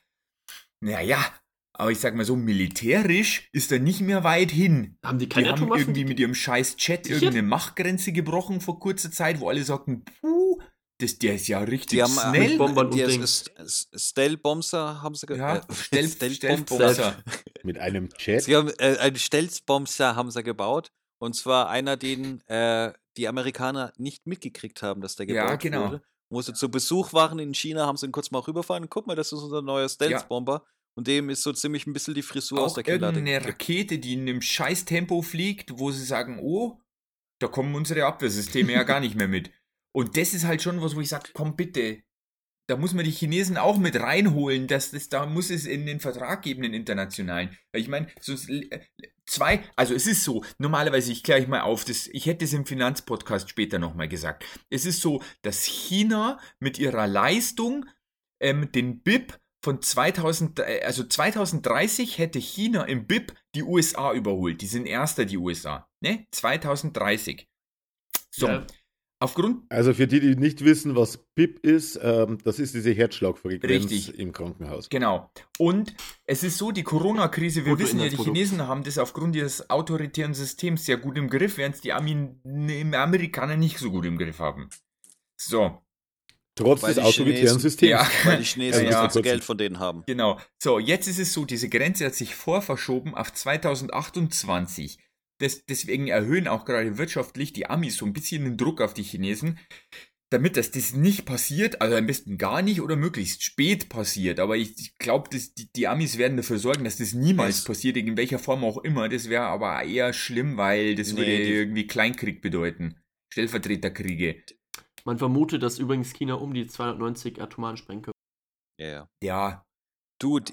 naja, aber ich sag mal so, militärisch ist er nicht mehr weit hin. Haben die Die keine haben Atomwaffen? irgendwie mit ihrem scheiß Chat irgendeine Machtgrenze gebrochen vor kurzer Zeit, wo alle sagten, puh, das, der ist ja richtig Die haben schnell. mit Bombern die und Ding. S- S- Stealth-Bomber haben sie ge- Ja, äh, Stealth- Stealth-Bomber. Stealth-Bomber. Mit einem Chat. Sie haben äh, einen Stealth-Bomber haben sie gebaut. Und zwar einer, den äh, die Amerikaner nicht mitgekriegt haben, dass der gebaut Ja, genau. wurde. Musste zu Besuch waren in China, haben sie ihn kurz mal rüberfahren. Guck mal, das ist unser neuer Stealth-Bomber. Und dem ist so ziemlich ein bisschen die Frisur aus Auch der Kinnlade gekippt. Rakete, die in einem scheiß Tempo fliegt, wo sie sagen, oh, da kommen unsere Abwehrsysteme ja gar nicht mehr mit. Und das ist halt schon was, wo ich sage, komm bitte, da muss man die Chinesen auch mit reinholen, dass das, da muss es in den Vertrag geben, den internationalen. Ich meine, äh, zwei, also es ist so, normalerweise, ich kläre ich mal auf, das, ich hätte es im Finanzpodcast später nochmal gesagt. Es ist so, dass China mit ihrer Leistung ähm, den BIP von 2000, äh, also 2030 hätte China im BIP die USA überholt. Die sind erster, die USA. Ne? 2030. So. Ja. Aufgrund Also für die, die nicht wissen, was BIP ist, ähm, das ist diese Herzschlagfrequenz Richtig. im Krankenhaus. Genau. Und es ist so, die Corona-Krise, wir wissen ja, die. Chinesen haben das aufgrund ihres autoritären Systems sehr gut im Griff, während es die Amin Amerikaner nicht so gut im Griff haben. So, Trotz Weil des autoritären Chinesen- Systems. Ja. Weil die Chinesen Ja, das ja. ganze Geld von denen haben. genau. So, jetzt ist es so, diese Grenze hat sich vorverschoben auf 2028. Das, deswegen erhöhen auch gerade wirtschaftlich die Amis so ein bisschen den Druck auf die Chinesen, damit das, das nicht passiert, also am besten gar nicht oder möglichst spät passiert. Aber ich, ich glaube, die, die Amis werden dafür sorgen, dass das niemals Es- passiert, in welcher Form auch immer. Das wäre aber eher schlimm, weil das Nee, würde irgendwie Kleinkrieg bedeuten. Stellvertreterkriege. Man vermutet, dass übrigens China um die 290 atomaren Sprengköpfe. Ja, ja. Ja, Du, die,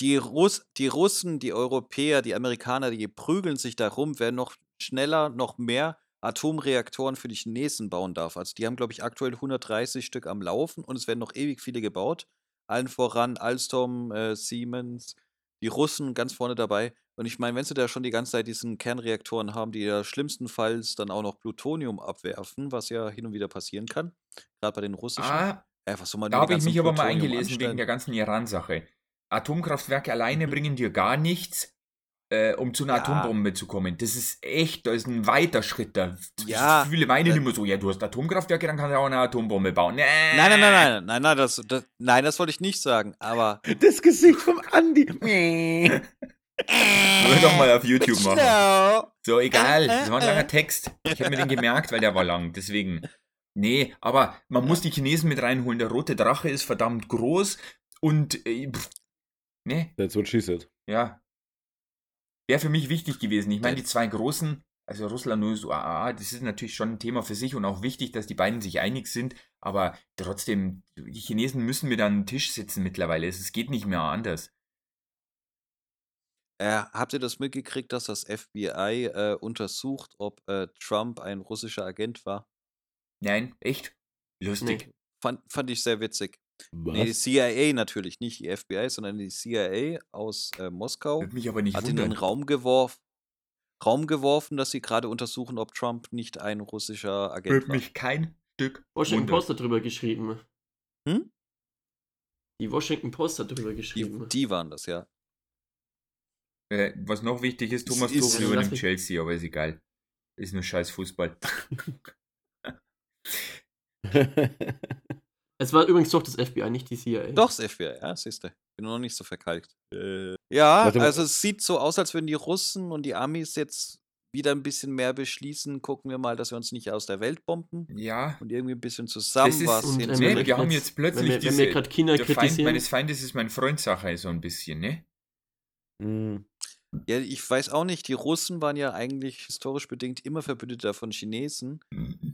die, Russ, die Russen, die Europäer, die Amerikaner, die prügeln sich darum, wer noch schneller, noch mehr Atomreaktoren für die Chinesen bauen darf. Also die haben, glaube ich, aktuell 130 Stück am Laufen und es werden noch ewig viele gebaut. Allen voran Alstom, äh, Siemens, die Russen ganz vorne dabei. Und ich meine, wenn sie da schon die ganze Zeit diesen Kernreaktoren haben, die ja schlimmstenfalls dann auch noch Plutonium abwerfen, was ja hin und wieder passieren kann, gerade bei den russischen. ah, Äh, was soll man Da habe ich mich aber mal eingelesen wegen anstellen? der ganzen Iran-Sache. Atomkraftwerke alleine bringen dir gar nichts, äh, um zu einer Ja. Atombombe zu kommen. Das ist echt, da ist ein weiter Schritt da. Ja. Viele meinen Äh. immer so, ja, du hast Atomkraftwerke, dann kannst du auch eine Atombombe bauen. Nee. Nein, nein, nein, nein, nein, nein, das, das, nein, das wollte ich nicht sagen. Aber Das Gesicht vom Andi. Wollen wir doch mal auf YouTube machen. So, egal. Das war ein langer Text. Ich habe mir den gemerkt, weil der war lang. Deswegen. Nee, aber man muss die Chinesen mit reinholen. Der rote Drache ist verdammt groß und äh, nee, That's what she said. Ja. Wäre für mich wichtig gewesen. Ich meine, die zwei großen, also Russland und USA, das ist natürlich schon ein Thema für sich und auch wichtig, dass die beiden sich einig sind. Aber trotzdem, die Chinesen müssen mit an den Tisch sitzen mittlerweile. Es es geht nicht mehr anders. Äh, habt ihr das mitgekriegt, dass das FBI äh, untersucht, ob äh, Trump ein russischer Agent war? Nein, echt? Lustig. Nee. Fand, fand ich sehr witzig. Was? Nee, die CIA natürlich, nicht die FBI, sondern die CIA aus äh, Moskau mich aber nicht hat in den wundern. Raum geworfen, Raum geworfen, dass sie gerade untersuchen, ob Trump nicht ein russischer Agent Würde war. mich kein Stück Washington wundern. Post hat drüber geschrieben. Hm? Die Washington Post hat drüber Die, geschrieben. die waren das, ja. Äh, was noch wichtig ist, Thomas Ist- Tuchel übernimmt Chelsea, aber ist egal. Ist nur scheiß Fußball. Es war übrigens doch das FBI, nicht die CIA. Doch, das FBI, ja, siehst du. Bin noch nicht so verkalkt. Äh, ja, Warte also es sieht so aus, als würden die Russen und die Amis jetzt wieder ein bisschen mehr beschließen. Gucken wir mal, dass wir uns nicht aus der Welt bomben Ja. und irgendwie ein bisschen zusammen Das ist- was Und, hin- ähm, Nee, wenn wir haben jetzt- plötzlich wenn wir, wenn diese, wir gerade China der Feind kritisieren. meines Feindes ist mein Freund Sache, so ein bisschen, ne? Hm. Ja, ich weiß auch nicht, die Russen waren ja eigentlich historisch bedingt immer Verbündeter von Chinesen.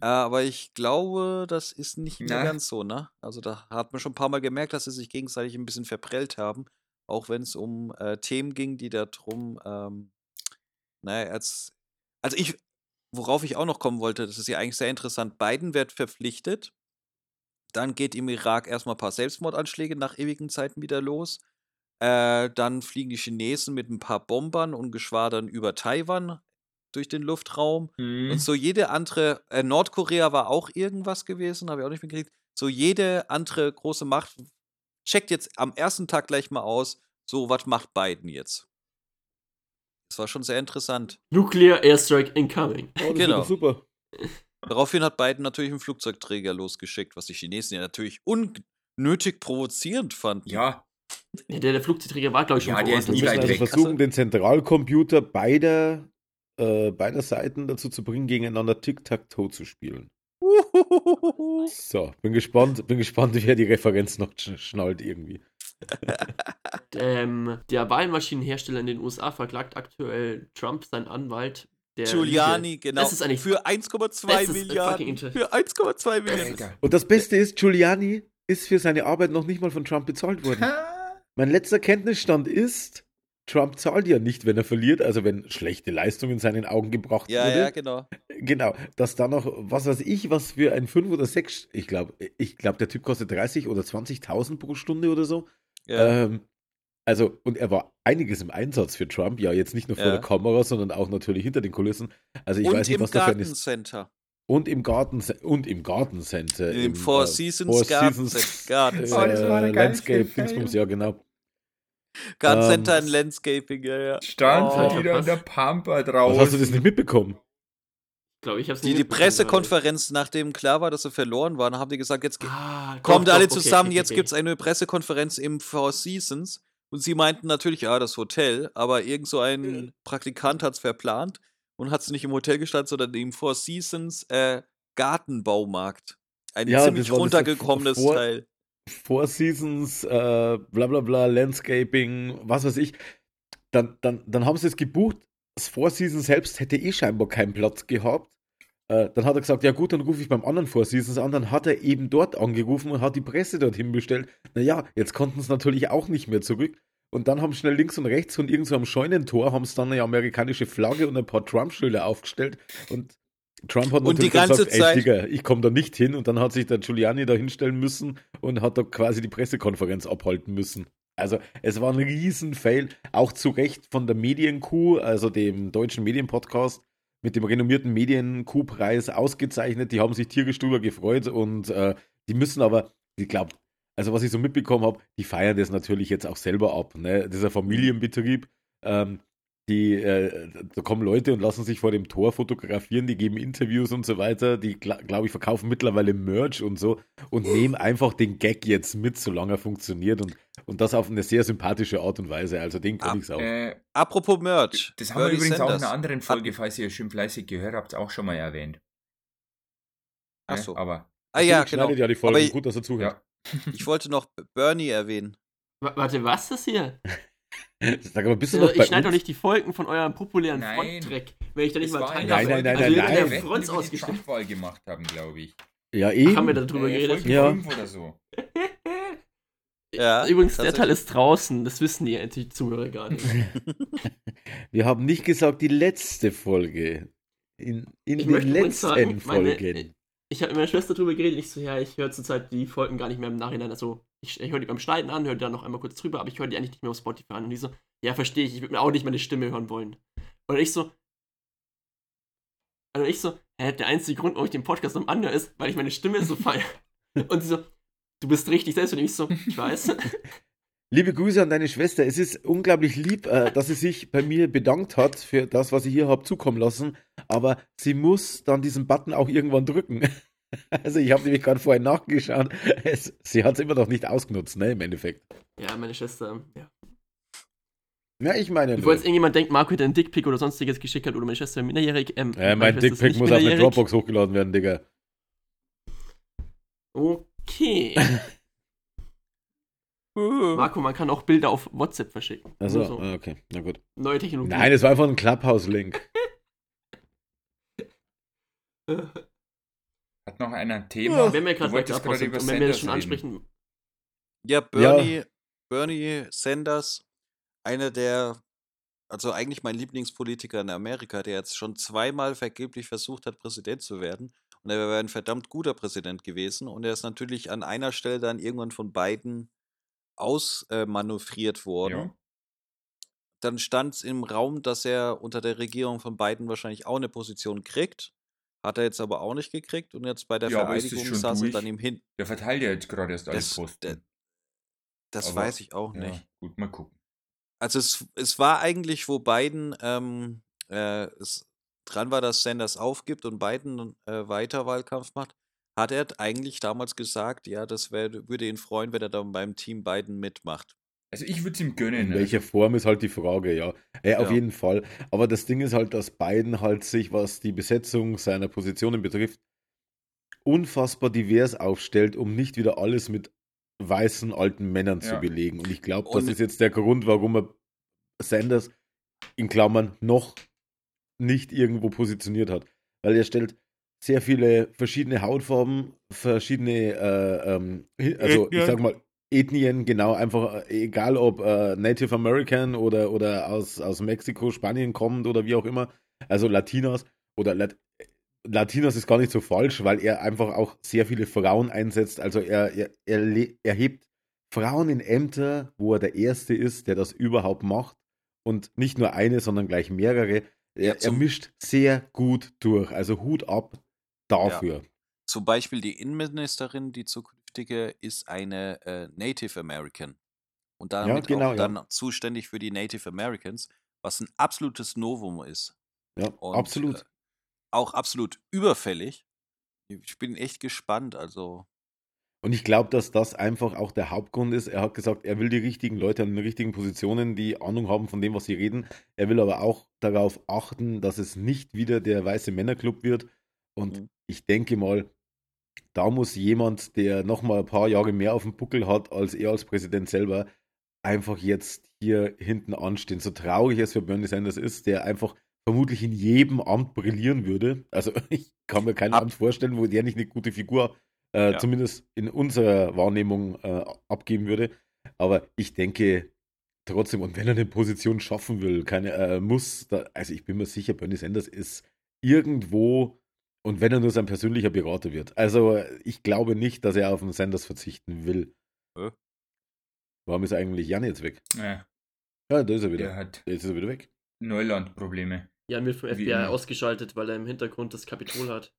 Äh, aber ich glaube, das ist nicht mehr Na. ganz so, ne? Also da hat man schon ein paar Mal gemerkt, dass sie sich gegenseitig ein bisschen verprellt haben. auch wenn es um äh, Themen ging, die da drum, ähm, naja, als, also ich, worauf ich auch noch kommen wollte, das ist ja eigentlich sehr interessant. Biden wird verpflichtet. Dann geht im Irak erstmal ein paar Selbstmordanschläge nach ewigen Zeiten wieder los. Äh, dann fliegen die Chinesen mit ein paar Bombern und Geschwadern über Taiwan durch den Luftraum. Hm. Und so jede andere, äh, Nordkorea war auch irgendwas gewesen, habe ich auch nicht mitgekriegt. So jede andere große Macht checkt jetzt am ersten Tag gleich mal aus, so was macht Biden jetzt. Das war schon sehr interessant. Nuclear Airstrike incoming. Oh, das Genau. super. Daraufhin hat Biden natürlich einen Flugzeugträger losgeschickt, was die Chinesen ja natürlich unnötig provozierend fanden. Ja, Ja, der, der Flugzeugträger war, glaube ich, schon Ja, vor der Ort. ist nie müssen weit also weg. versuchen, den Zentralcomputer beider, äh, beider Seiten dazu zu bringen, gegeneinander Tic-Tac-Toe zu spielen. So, bin gespannt, bin gespannt, wer die Referenz noch sch schnallt irgendwie. Ähm, der Wahlmaschinenhersteller in den USA verklagt aktuell Trump, seinen Anwalt. Der Giuliani, genau. Das ist eigentlich für Das 1,2 ist fucking Milliarden. Für 1,2 Milliarden. Und das Beste ist, Giuliani ist für seine Arbeit noch nicht mal von Trump bezahlt worden. Mein letzter Kenntnisstand ist, Trump zahlt ja nicht, wenn er verliert, also wenn schlechte Leistung in seinen Augen gebracht Ja, wurde. ja, genau. Genau, dass da noch, was weiß ich, was für ein 5 oder 6, ich glaube, ich glaube, der Typ kostet 30 oder 20.000 pro Stunde oder so. Ja. Ähm, also, und er war einiges im Einsatz für Trump, ja, jetzt nicht nur vor Ja. der Kamera, sondern auch natürlich hinter den Kulissen. Also ich und weiß nicht, im was da für eine. Gartencenter. Und im Garten und im Gartencenter. Im Four äh, Seasons Four Gartencenter. Seasons, Gartencenter. Oh, das war äh, geilste Landscape. Dingsbums, ja, genau. Gartencenter Ähm, in Landscaping, ja, ja. Stand Oh. wieder in der Pampa Was draus. hast du das nicht mitbekommen? glaube ich, hab's Die, nicht die Pressekonferenz, nachdem klar war, dass sie verloren waren, haben die gesagt, jetzt Ah, kommt doch, alle doch, zusammen, okay, jetzt okay. gibt es eine Pressekonferenz im Four Seasons. Und sie meinten natürlich, ja, das Hotel, aber irgend so ein Praktikant hat es verplant und hat es nicht im Hotel gestartet, sondern im Four Seasons äh, Gartenbaumarkt. Ein Ja, ziemlich runtergekommenes Teil. Four Seasons, äh, bla bla bla, Landscaping, was weiß ich. Dann, dann, dann haben sie es gebucht. Das Four Seasons selbst hätte eh scheinbar keinen Platz gehabt. Äh, dann hat er gesagt, ja gut, dann rufe ich beim anderen Four Seasons an. Dann hat er eben dort angerufen und hat die Presse dorthin bestellt. Naja, jetzt konnten es natürlich auch nicht mehr zurück. Und dann haben schnell links und rechts von irgendeinem so am Scheunentor haben es dann eine amerikanische Flagge und ein paar Trump-Schilder aufgestellt. Und Trump hat Und die ganze gesagt, Zeit- ey Digga, ich komme da nicht hin. Und dann hat sich der Giuliani da hinstellen müssen und hat da quasi die Pressekonferenz abhalten müssen. Also es war ein Riesen-Fail, auch zu Recht von der Medienkuh, also dem deutschen Medienpodcast, mit dem renommierten Medienkuh-Preis ausgezeichnet. Die haben sich tierisch drüber gefreut und äh, die müssen aber, ich glaube, also was ich so mitbekommen habe, die feiern das natürlich jetzt auch selber ab. Ne? Dieser Familienbetrieb, ähm, die, äh, da kommen Leute und lassen sich vor dem Tor fotografieren, die geben Interviews und so weiter, die, glaube ich, verkaufen mittlerweile Merch und so und nehmen einfach den Gag jetzt mit, solange er funktioniert und, und das auf eine sehr sympathische Art und Weise. Also den kann ich's auch. Äh, Apropos Merch. das haben wir übrigens auch in einer anderen Folge, falls ihr schön fleißig gehört habt, auch schon mal erwähnt. Ach Ne? so. Aber Ah ja, genau. schneidet ja die Folge, Aber ich- gut, dass er zuhört. Ich wollte noch Bernie erwähnen. Wa- Warte, was ist hier? Sag aber, bist du Äh, noch ich schneide doch nicht die Folgen von eurem populären. Fronttrack, wenn ich da nicht mal der Nein, nein, nein, also nein, nein. Fronts. Trump-Wahl gemacht haben, glaube ich. Ja, eben. Haben wir darüber Äh, geredet? Folge Ja. 5 oder so. Ja, Übrigens, der. Teil ist draußen, das wissen die, die Zuhörer gar nicht. Wir haben nicht gesagt, die letzte Folge. In, in Ich den letzten sagen, meine- Folgen. Ich habe mit meiner Schwester drüber geredet, ich so, ja, ich höre zurzeit die Folgen gar nicht mehr im Nachhinein. Also, ich, ich höre die beim Schneiden an, höre die dann noch einmal kurz drüber, aber ich höre die eigentlich nicht mehr auf Spotify an. Und die so, ja, verstehe ich, ich würde mir auch nicht meine Stimme hören wollen. Und ich so, und ich so, hä, der einzige Grund, warum ich den Podcast am anhören ist, weil ich meine Stimme so feiere. Und sie so, du bist richtig selbst. Und ich so, ich weiß. Liebe Grüße an deine Schwester. Es ist unglaublich lieb, äh, dass sie sich bei mir bedankt hat für das, was ich hier habe zukommen lassen. Aber sie muss dann diesen Button auch irgendwann drücken. Also ich habe nämlich gerade vorher nachgeschaut. Es, sie hat es immer noch nicht ausgenutzt, ne, im Endeffekt. Ja, meine Schwester, ja. Ja, ich meine, Bevor jetzt irgendjemand denkt, Marco hätte einen Dickpick oder sonstiges geschickt hat oder meine Schwester minderjährig. Ähm, äh, meine mein Dickpick muss auf eine. Dropbox hochgeladen werden, Digga. Okay. Marco, man kann auch Bilder auf WhatsApp verschicken. Also, Nur so. ah, okay, na gut. Neue Technologie. Nein, es war einfach ein Clubhouse-Link. Hat noch einer ein Thema? wenn wir Du gerade gerade sind und wenn wir das schon reden. ansprechen, Ja, Bernie, Bernie Sanders, einer der, also eigentlich mein Lieblingspolitiker in Amerika, der jetzt schon zweimal vergeblich versucht hat, Präsident zu werden. Und er wäre ein verdammt guter Präsident gewesen. Und er ist natürlich an einer Stelle dann irgendwann von beiden ausmanövriert worden. Ja. Dann stand es im Raum, dass er unter der Regierung von Biden wahrscheinlich auch eine Position kriegt. Hat er jetzt aber auch nicht gekriegt. Und jetzt bei der Ja, Vereidigung saß er durch? dann ihm hin. Der verteilt ja jetzt gerade erst alle Das, Posten. der, das Aber- weiß ich auch ja, nicht. gut, mal gucken. Also es, es war eigentlich, wo Biden ähm, äh, dran war, dass Sanders aufgibt und Biden äh, weiter Wahlkampf macht, hat er eigentlich damals gesagt, ja, das wär, würde ihn freuen, wenn er dann beim Team Biden mitmacht. Also ich würde es ihm gönnen. In welcher Form ist halt die Frage, ja. Äh, auf Ja. jeden Fall. Aber das Ding ist halt, dass Biden halt sich, was die Besetzung seiner Positionen betrifft, unfassbar divers aufstellt, um nicht wieder alles mit weißen alten Männern zu Ja. belegen. Und ich glaube, das ist jetzt der Grund, warum er Sanders in Klammern noch nicht irgendwo positioniert hat. Weil er stellt sehr viele verschiedene Hautfarben, verschiedene, äh, ähm, also ich sag mal, Ethnien, genau, einfach äh, egal ob äh, Native American oder, oder aus, aus Mexiko, Spanien kommend oder wie auch immer, also Latinos oder Lat Latinos ist gar nicht so falsch, weil er einfach auch sehr viele Frauen einsetzt. Also er, er, er, er hebt Frauen in Ämter, wo er der Erste ist, der das überhaupt macht. Und nicht nur eine, sondern gleich mehrere. Er, Ja, er mischt sehr gut durch. Also Hut ab dafür. Zum Beispiel die Innenministerin, die zukünftige, ist eine äh, Native American. Und damit genau, auch ja. dann zuständig für die Native Americans, was ein absolutes Novum ist. Ja, Und, absolut. Äh, auch absolut überfällig. Ich bin echt gespannt. Also, Und ich glaube, dass das einfach auch der Hauptgrund ist. Er hat gesagt, er will die richtigen Leute an den richtigen Positionen, die Ahnung haben von dem, was sie reden. Er will aber auch darauf achten, dass es nicht wieder der weiße Männerclub wird. Und Mhm. ich denke mal, da muss jemand, der noch mal ein paar Jahre mehr auf dem Buckel hat als er als Präsident selber, einfach jetzt hier hinten anstehen. So traurig es für Bernie Sanders ist, der einfach vermutlich in jedem Amt brillieren würde. Also ich kann mir kein Ab- Amt vorstellen, wo der nicht eine gute Figur äh, Ja. zumindest in unserer Wahrnehmung äh, abgeben würde. Aber ich denke trotzdem, und wenn er eine Position schaffen will, keine, äh, muss, da, also ich bin mir sicher, Bernie Sanders ist irgendwo, und wenn er nur sein persönlicher Berater wird. Also ich glaube nicht, dass er auf den Sanders verzichten will. Äh? Warum ist eigentlich Jan jetzt weg? Ja, Ja, da ist er der wieder. hat Jetzt ist er wieder weg. Neuland-Probleme. Jan wird vom FBI ausgeschaltet, weil er im Hintergrund das Kapitol hat.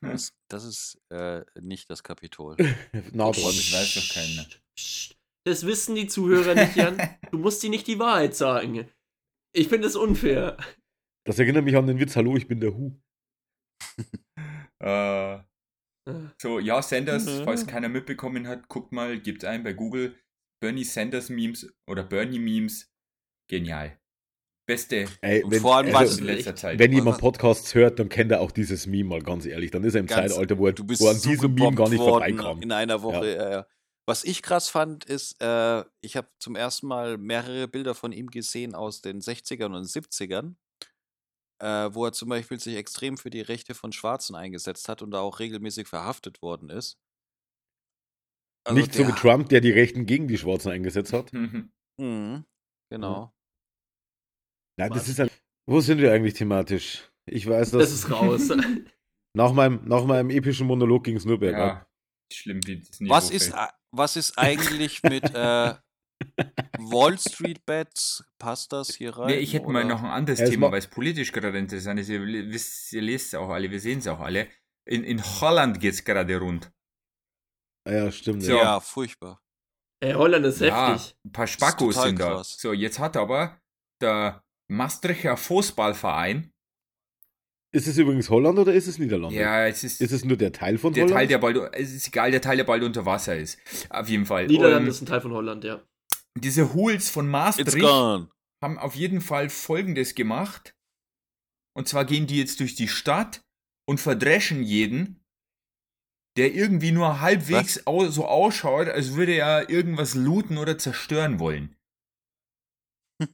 das, das ist äh, nicht das Kapitol. Dran. das weiß doch keiner. Das wissen die Zuhörer nicht, Jan. Du musst ihnen nicht die Wahrheit sagen. Ich finde es unfair. Das erinnert mich an den Witz, hallo, ich bin der Hu. äh, so, ja, Sanders, Mhm. falls keiner mitbekommen hat, guckt mal, gebt ein bei Google Bernie Sanders Memes oder Bernie Memes. Genial. Beste Ey, Und wenn, vor allem, also, in letzter Zeit. wenn jemand Podcasts hört, dann kennt er auch dieses Meme mal ganz ehrlich. Dann ist er im Ganz- Zeitalter, wo er, Du bist wo er an so diesem Meme gar nicht vorbeikam. In einer Woche. Äh, was ich krass fand, ist, äh, ich habe zum ersten Mal mehrere Bilder von ihm gesehen aus den 60ern und 70ern, äh, wo er zum Beispiel sich extrem für die Rechte von Schwarzen eingesetzt hat und da auch regelmäßig verhaftet worden ist. Also nicht so wie Trump, der die Rechten gegen die Schwarzen eingesetzt hat. Mhm. Mhm, genau. Nein, das ist ein. Wo sind wir eigentlich thematisch? Ich weiß, dass Das ist raus. nach, meinem, nach meinem epischen Monolog ging es nur bergab. Ja, schlimm, wie das Niveau Was ist, fällt. was ist eigentlich mit äh, Wall Street Bets? Passt das hier rein? Nee, ich hätte mal oder? noch ein anderes Ja, Thema, ma- weil es politisch gerade interessant ist. Ihr, wisst, ihr lest es auch alle, wir sehen es auch alle. In, in Holland geht es gerade rund. Ah Ja, stimmt. So. Ja. Furchtbar. Ey, Holland ist Ja, heftig. ein paar Spackos sind da. krass. So, jetzt hat aber der Maastrichter Fußballverein, Ist es übrigens Holland oder ist es Niederlande? ja, es ist, Ist es nur der Teil von der Holland? Teil, der bald, es ist egal, der Teil, der bald unter Wasser ist. Auf jeden Fall. Niederlande Und ist ein Teil von Holland, ja. Diese Hools von Maastricht haben auf jeden Fall Folgendes gemacht. Und zwar gehen die jetzt durch die Stadt und verdreschen jeden, der irgendwie nur halbwegs au so ausschaut, als würde er irgendwas looten oder zerstören wollen.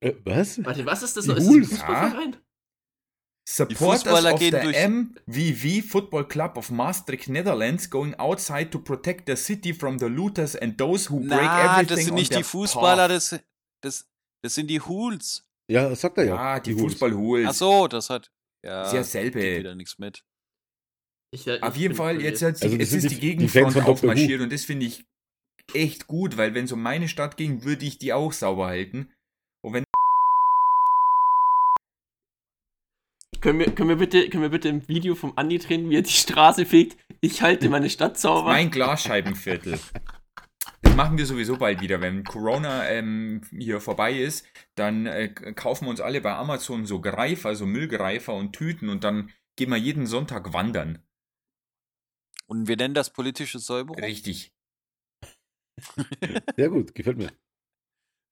Äh, was? Warte, was ist das? Die noch? Ist das ein? Fußballverein? Support Fußballer of the MVV Football Club of Maastricht, Netherlands, going outside to protect the city from the looters and those who break Na, everything das sind nicht die Fußballer, das, das, das sind die Hools. Ja, sagt er ja. Ja, die, Hools. Fußball-Hools. Ach so, das hat. Ja, Ist ja selbe. wieder nichts mit. Ich, äh, Auf ich jeden bin Fall jetzt, verwirrt. jetzt, Also das sind ist die- die die Gegenfront. Who. aufmarschiert und das finde ich echt gut, weil wenn es um meine Stadt ging, würde ich die auch sauber halten. Und wenn Können wir, können, wir bitte, können wir bitte im Video vom Andi drehen, wie er die Straße fegt? Ich halte meine Stadt sauber. mein Glasscheibenviertel. Das machen wir sowieso bald wieder. Wenn Corona ähm, hier vorbei ist, dann äh, kaufen wir uns alle bei Amazon so Greifer, so Müllgreifer und Tüten und dann gehen wir jeden Sonntag wandern. Und wir nennen das politische Säuberung. Richtig. Sehr gut, gefällt mir.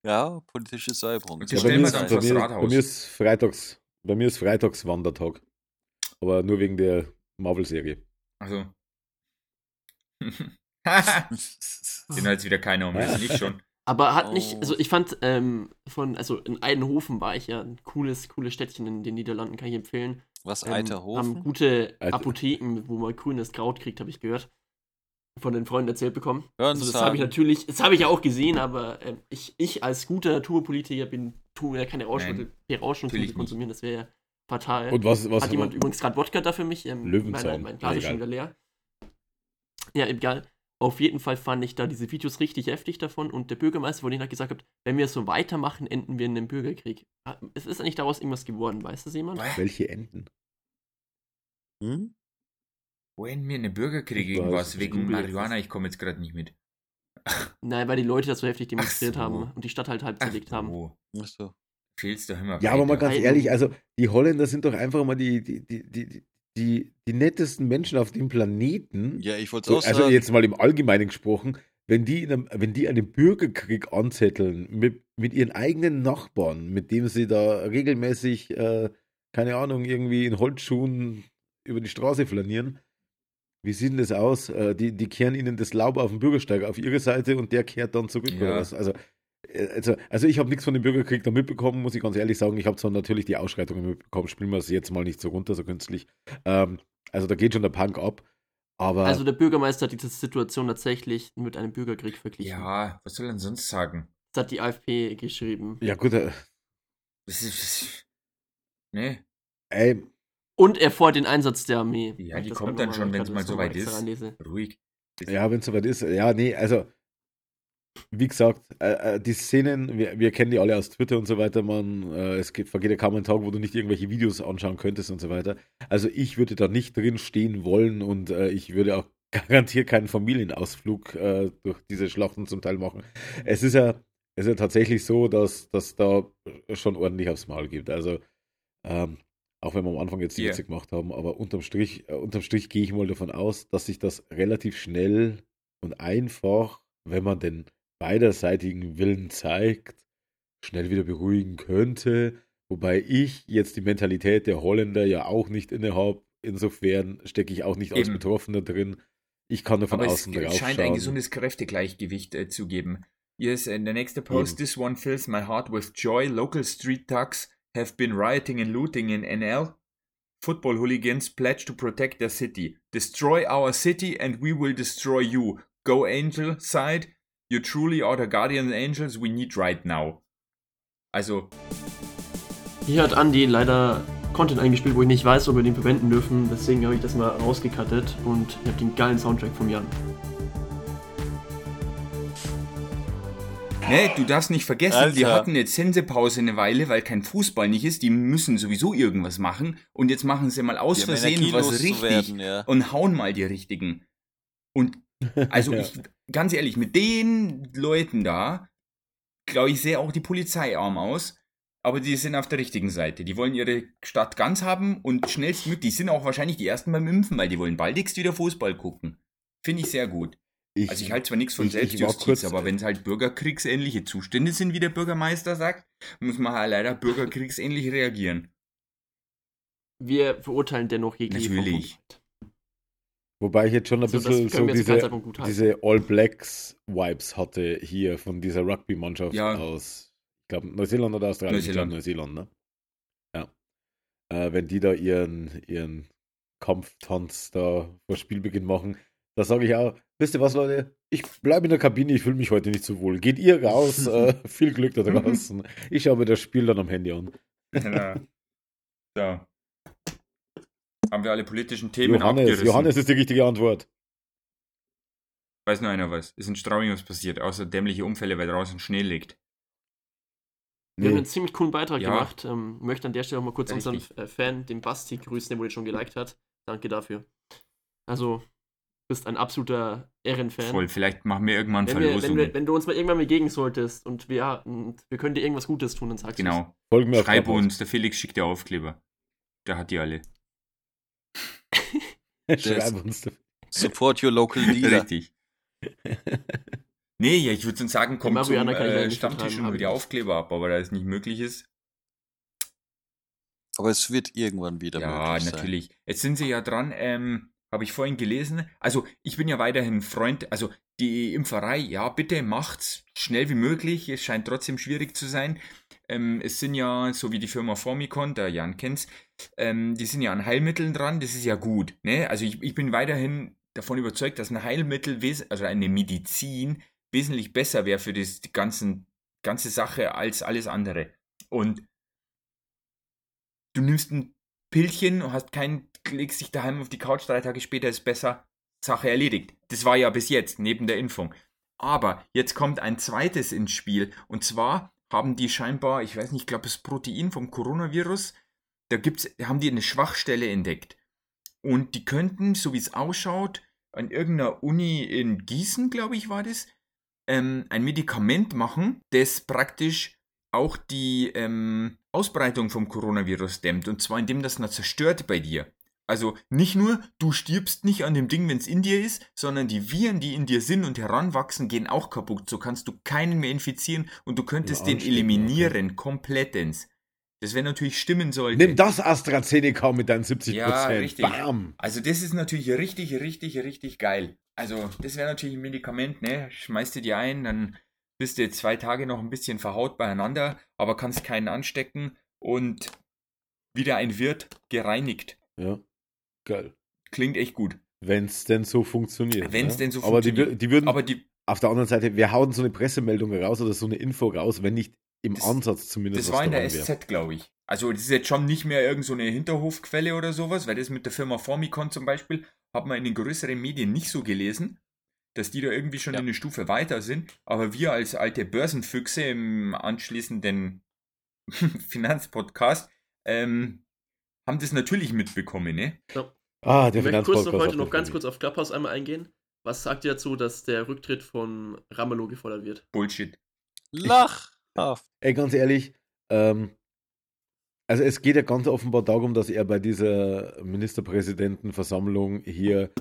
Ja, politische Säuberung. Und das bei, stellen mir wir ist, dann bei, vors mir, Rathaus. bei mir ist Freitags, bei mir ist Freitags Wandertag. Aber nur wegen der Marvel-Serie. Also. Den hat jetzt wieder keiner um, das nicht schon. Aber hat nicht, Oh. also ich fand ähm, von, also in Eidenhofen war ich ja ein cooles, cooles Städtchen in den Niederlanden, kann ich empfehlen. Was, Ähm, Eiterhofen? Haben gute Apotheken, wo man grünes Kraut kriegt, habe ich gehört. Von den Freunden erzählt bekommen. Hören Also das habe ich sagen. natürlich, das habe ich ja auch gesehen, aber ähm, ich, ich als guter Naturpolitiker bin, tu mir ja keine Rauschmittel, Rauschmittel nicht. konsumieren, das wäre ja fatal. Und was, was Hat jemand übrigens gerade Wodka da für mich? Ähm, Löwenzahn. Mein, mein Glas ist Ja, schon wieder leer. Ja, egal. Auf jeden Fall fand ich da diese Videos richtig heftig davon und der Bürgermeister von denen hat gesagt, wenn wir so weitermachen, enden wir in einem Bürgerkrieg. Ah, Es ist eigentlich daraus irgendwas geworden, weiß das jemand? welche Enten? Hm? Wo enden wir in den Bürgerkrieg irgendwas? Wegen Marihuana, ich komme jetzt gerade nicht mit. Nein, weil die Leute das so heftig demonstriert so. haben und die Stadt halt halb Ach zerlegt haben. so, Ach so. fehlst du immer Ja, aber mal ganz ehrlich, also die Holländer sind doch einfach mal die, die, die, die, die, die nettesten Menschen auf dem Planeten. Ja, ich wollte es auch Also sagen. jetzt mal im Allgemeinen gesprochen, wenn die, in einem, wenn die einen Bürgerkrieg anzetteln mit, mit ihren eigenen Nachbarn, mit dem sie da regelmäßig, äh, keine Ahnung, irgendwie in Holzschuhen über die Straße flanieren, wie sieht denn das aus? Äh, die, die kehren ihnen das Laub auf dem Bürgersteig auf ihre Seite und der kehrt dann zurück. Ja. Oder was? Also, äh, also, also ich habe nichts von dem Bürgerkrieg da mitbekommen, muss ich ganz ehrlich sagen. Ich habe zwar natürlich die Ausschreitungen mitbekommen, spielen wir es jetzt mal nicht so runter, so künstlich. Ähm, also da geht schon der Punk ab. Aber Also der Bürgermeister hat diese Situation tatsächlich mit einem Bürgerkrieg verglichen. Ja, was soll er denn sonst sagen? Das hat die AfP geschrieben. ja gut, äh, Das ist. Das, nee. ey, Und er fordert den Einsatz der Armee. Ja, die Das kommt dann schon, wenn's kann mal das soweit ist. reinlesen. Ruhig. ja, wenn es soweit ist, ja, nee, also wie gesagt, äh, äh, die Szenen, wir, wir kennen die alle aus Twitter und so weiter, man, äh, es geht, vergeht ja kaum ein Tag, wo du nicht irgendwelche Videos anschauen könntest und so weiter. Also ich würde da nicht drin stehen wollen und äh, ich würde auch garantiert keinen Familienausflug äh, durch diese Schlachten zum Teil machen. Es ist ja, es ist ja tatsächlich so, dass dass da schon ordentlich aufs Maul gibt. Also ähm, auch wenn wir am Anfang jetzt die Ja. Witze gemacht haben, aber unterm Strich, äh, unterm Strich gehe ich mal davon aus, dass sich das relativ schnell und einfach, wenn man den beiderseitigen Willen zeigt, schnell wieder beruhigen könnte. Wobei ich jetzt die Mentalität der Holländer ja auch nicht innehabe. Insofern stecke ich auch nicht als Eben. Betroffener drin. Ich kann nur von Aber es außen drauf scheint ein gesundes Kräftegleichgewicht äh, zu geben. Yes, in the next post, Eben. this one fills my heart with joy. Local street thugs have been rioting and looting in NL. Football hooligans pledge to protect their city. Destroy our city and we will destroy you. Go Angel side. You truly are the guardian angels we need right now. Also, Hier hat Andy leider Content eingespielt, wo ich nicht weiß, ob wir den verwenden dürfen. Deswegen habe ich das mal rausgekattet und ich habe den geilen Soundtrack von Jan. Ne, du darfst nicht vergessen, die Alter. hatten jetzt Sensepause eine Weile, weil kein Fußball nicht ist. Die müssen sowieso irgendwas machen. Und jetzt machen sie mal aus Die haben Versehen was richtig. ja. und hauen mal die richtigen. Und also Ja. ich, ganz ehrlich, mit den Leuten da, glaube ich, sehe auch die Polizei arm aus. Aber die sind auf der richtigen Seite. Die wollen ihre Stadt ganz haben und schnellstmöglich. Die sind auch wahrscheinlich die ersten beim Impfen, weil die wollen baldigst wieder Fußball gucken. Finde ich sehr gut. Also ich halte zwar nichts von ich- ich Selbstjustiz, kurz- aber wenn es halt bürgerkriegsähnliche Zustände sind, wie der Bürgermeister sagt, muss man halt leider bürgerkriegsähnlich reagieren. Wir verurteilen dennoch jegliche Natürlich. Gewalt. Wobei ich jetzt schon ein Also, das bisschen so diese, diese All Blacks Vibes hatte hier von dieser Rugby-Mannschaft Ja. aus, ich glaube, Neuseeland oder Australien? Ich Neuseeland. Neuseeland, ne? Ja. äh, wenn die da ihren, ihren Kampftanz da vor Spielbeginn machen, da sage ich auch, wisst ihr was, Leute? Ich bleibe in der Kabine, ich fühle mich heute nicht so wohl. Geht ihr raus, äh, viel Glück da draußen. Ich schaue mir das Spiel dann am Handy an. Genau. So. Haben wir alle politischen Themen Johannes, abgerissen. Johannes ist die richtige Antwort. Weiß nur einer was. Ist in Straubing was passiert, außer dämliche Unfälle, weil draußen Schnee liegt. Wir haben einen ziemlich coolen Beitrag Ja. gemacht. Ähm, möchte an der Stelle auch mal kurz unseren Richtig. äh, Fan, den Basti, grüßen, der wohl schon geliked hat. Danke dafür. Also, bist ein absoluter Ehrenfan. Voll, vielleicht machen wir irgendwann Wenn, wir, wenn, Verlosungen. wir, wenn du uns mal irgendwann begegnen solltest und wir, und wir können dir irgendwas Gutes tun, dann sagst du genau. Folgen Schreib uns, der Felix schickt dir Aufkleber. Der hat die alle. Schreib uns. Support your local leader. Richtig. Nee, ja, ich würde sagen, komm zum äh, Stammtisch und hol die. Aufkleber ab, aber da es nicht möglich ist. Aber es wird irgendwann wieder Ja, möglich sein. natürlich. Jetzt sind sie ja dran, ähm, habe ich vorhin gelesen. Also, ich bin ja weiterhin Freund, also die Impferei, ja, bitte macht's schnell wie möglich. Es scheint trotzdem schwierig zu sein. Ähm, es sind ja, so wie die Firma Formicon, der Jan kennt's, ähm, die sind ja an Heilmitteln dran, das ist ja gut. Ne? Also ich, ich bin weiterhin davon überzeugt, dass ein Heilmittel, also eine Medizin, wesentlich besser wäre für das, die ganzen, ganze Sache als alles andere. Und du nimmst ein Pillchen und hast keinen, legst dich daheim auf die Couch, drei Tage später ist besser, Sache erledigt. Das war ja bis jetzt, neben der Impfung. Aber jetzt kommt ein zweites ins Spiel. Und zwar haben die scheinbar, ich weiß nicht, ich glaube, das Protein vom Coronavirus, da gibt's, haben die eine Schwachstelle entdeckt. Und die könnten, so wie es ausschaut, an irgendeiner Uni in Gießen, glaube ich, war das, ähm, ein Medikament machen, das praktisch auch die ähm, Ausbreitung vom Coronavirus dämmt. Und zwar indem das na zerstört bei dir. Also nicht nur, du stirbst nicht an dem Ding, wenn es in dir ist, sondern die Viren, die in dir sind und heranwachsen, gehen auch kaputt. So kannst du keinen mehr infizieren und du könntest Ja, den eliminieren, komplettens. Das wäre natürlich stimmen sollte. Nimm das AstraZeneca mit deinen 70%. Ja, richtig. Bam. Also das ist natürlich richtig, richtig, richtig geil. Also das wäre natürlich ein Medikament, ne? Schmeißt du dir ein, dann bist du zwei Tage noch ein bisschen verhaut beieinander, aber kannst keinen anstecken und wieder ein Wirt gereinigt. Ja, geil. Klingt echt gut. Wenn es denn so funktioniert. Wenn's ne? denn so Aber die, funktioniert. wür- die würden Aber die, auf der anderen Seite, wir hauen so eine Pressemeldung raus oder so eine Info raus, wenn nicht im Das- Ansatz zumindest das war in der. SZ, glaube ich. Also das ist jetzt schon nicht mehr irgend so eine Hinterhofquelle oder sowas, weil das mit der Firma Formicon zum Beispiel hat man in den größeren Medien nicht so gelesen, dass die da irgendwie schon Ja. eine Stufe weiter sind. Aber wir als alte Börsenfüchse im anschließenden Finanzpodcast ähm, haben das natürlich mitbekommen, ne? Ah, der Ich möchte kurz noch heute noch ganz kurz auf Clubhouse einmal eingehen. Was sagt ihr dazu, dass der Rücktritt von Ramelow gefordert wird? Bullshit. Lachhaft. Ey, ganz ehrlich, ähm, also es geht ja ganz offenbar darum, dass er bei dieser Ministerpräsidentenversammlung hier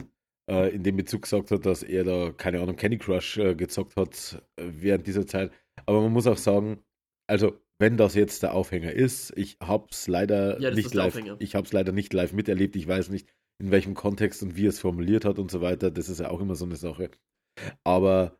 äh, in dem Bezug gesagt hat, dass er da, keine Ahnung, Candy Crush äh, gezockt hat äh, während dieser Zeit. Aber man muss auch sagen, also wenn das jetzt der Aufhänger ist, ich hab's leider Ja, nicht live, ich hab's leider nicht live miterlebt. Ich weiß nicht, in welchem Kontext und wie er es formuliert hat und so weiter. Das ist ja auch immer so eine Sache. Aber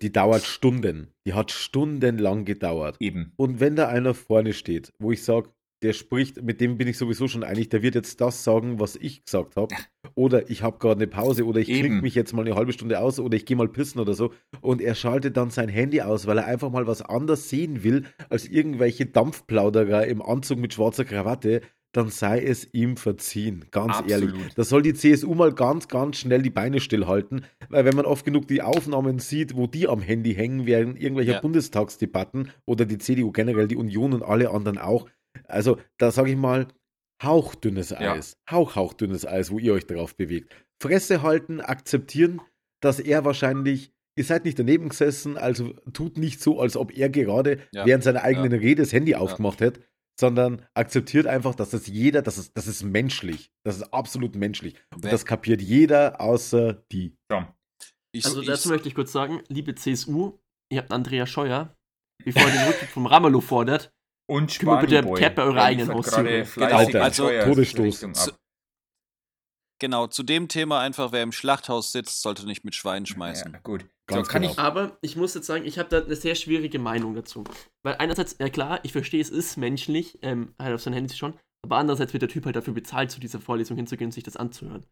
die dauert Stunden. Die hat stundenlang gedauert. Eben. Und wenn da einer vorne steht, wo ich sage, der spricht, mit dem bin ich sowieso schon einig, der wird jetzt das sagen, was ich gesagt habe. Oder ich habe gerade eine Pause oder ich klinge mich jetzt mal eine halbe Stunde aus oder ich gehe mal pissen oder so. Und er schaltet dann sein Handy aus, weil er einfach mal was anderes sehen will, als irgendwelche Dampfplauderer im Anzug mit schwarzer Krawatte, dann sei es ihm verziehen. Ganz Absolut. ehrlich. Da soll die CSU mal ganz, ganz schnell die Beine stillhalten, weil wenn man oft genug die Aufnahmen sieht, wo die am Handy hängen, während irgendwelcher Ja. Bundestagsdebatten oder die CDU generell, die Union und alle anderen auch, also da sage ich mal, hauchdünnes Ja. Eis. Hauch, hauchdünnes Eis, wo ihr euch drauf bewegt. Fresse halten, akzeptieren, dass er wahrscheinlich, ihr seid nicht daneben gesessen, also tut nicht so, als ob er gerade Ja. während seiner eigenen Rede das Handy aufgemacht hätte, sondern akzeptiert einfach, dass das jeder, das ist, das ist menschlich. Das ist absolut menschlich. Und das kapiert jeder außer die. Ich, Also ich, dazu möchte ich kurz sagen, liebe CSU, ihr habt Andrea Scheuer, bevor ihr den Rücktritt vom Ramelow fordert, Und wir bitte eurer Der eigenen gerade Genau, also Todesstoß. Ab. genau, zu dem Thema einfach, wer im Schlachthaus sitzt, sollte nicht mit Schweinen schmeißen. Ja, gut. Ganz so, kann genau. ich, aber ich muss jetzt sagen, ich habe da eine sehr schwierige Meinung dazu. Weil einerseits, ja klar, ich verstehe, es ist menschlich, ähm, halt auf sein Handy zu schauen, Aber andererseits wird der Typ halt dafür bezahlt, zu dieser Vorlesung hinzugehen und sich das anzuhören.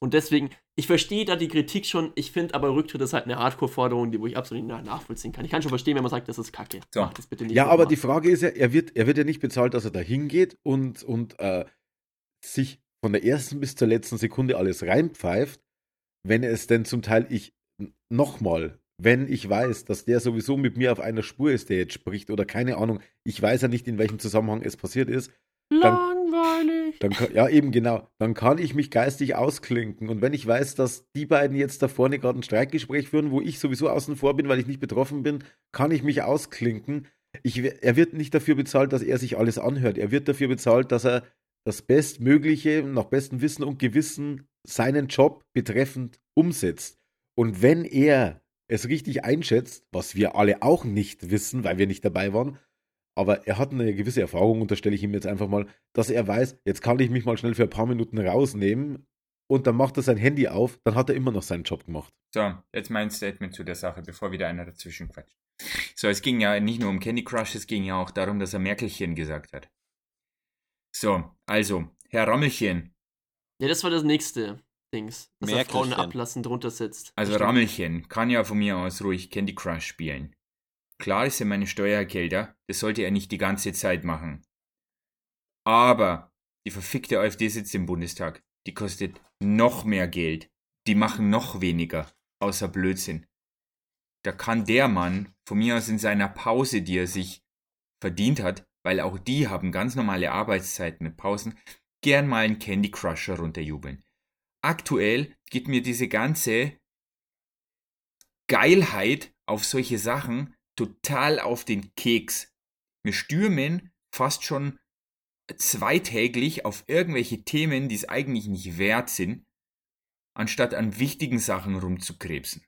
Und deswegen, ich verstehe da die Kritik schon, ich finde aber Rücktritt ist halt eine Hardcore-Forderung, die wo ich absolut nicht nachvollziehen kann. Ich kann schon verstehen, wenn man sagt, das ist kacke. So. Macht das bitte nicht. Ja, aber nochmal. die Frage ist ja, er wird, er wird ja nicht bezahlt, dass er da hingeht und, und äh, sich von der ersten bis zur letzten Sekunde alles reinpfeift, wenn es denn zum Teil ich nochmal, wenn ich weiß, dass der sowieso mit mir auf einer Spur ist, der jetzt spricht, oder keine Ahnung, ich weiß ja nicht, in welchem Zusammenhang es passiert ist, Langweilig. dann kann, ja eben genau, dann kann ich mich geistig ausklinken. Und wenn ich weiß, dass die beiden jetzt da vorne gerade ein Streikgespräch führen, wo ich sowieso außen vor bin, weil ich nicht betroffen bin, kann ich mich ausklinken. Ich, er wird nicht dafür bezahlt, dass er sich alles anhört. Er wird dafür bezahlt, dass er das Bestmögliche nach bestem Wissen und Gewissen seinen Job betreffend umsetzt. Und wenn er es richtig einschätzt, was wir alle auch nicht wissen, weil wir nicht dabei waren, aber er hat eine gewisse Erfahrung, unterstelle ich ihm jetzt einfach mal, dass er weiß, jetzt kann ich mich mal schnell für ein paar Minuten rausnehmen und dann macht er sein Handy auf, dann hat er immer noch seinen Job gemacht. So, jetzt mein Statement zu der Sache, bevor wieder einer dazwischen quatscht. So, es ging ja nicht nur um Candy Crush, es ging ja auch darum, dass er Merkelchen gesagt hat. So, also, Herr Rammelchen, Ja, das war das nächste Dings. Dass er Frauen ablassen drunter sitzt. also. Rammelchen kann ja von mir aus ruhig Candy Crush spielen. Klar ist er meine Steuergelder, das sollte er nicht die ganze Zeit machen. Aber die verfickte AfD sitzt im Bundestag. Die kostet noch mehr Geld. Die machen noch weniger, außer Blödsinn. Da kann der Mann von mir aus in seiner Pause, die er sich verdient hat, weil auch die haben ganz normale Arbeitszeiten mit Pausen, gern mal einen Candy Crusher runterjubeln. Aktuell geht mir diese ganze Geilheit auf solche Sachen total auf den Keks. Wir stürmen fast schon zweitäglich auf irgendwelche Themen, die es eigentlich nicht wert sind, anstatt an wichtigen Sachen rumzukrebsen.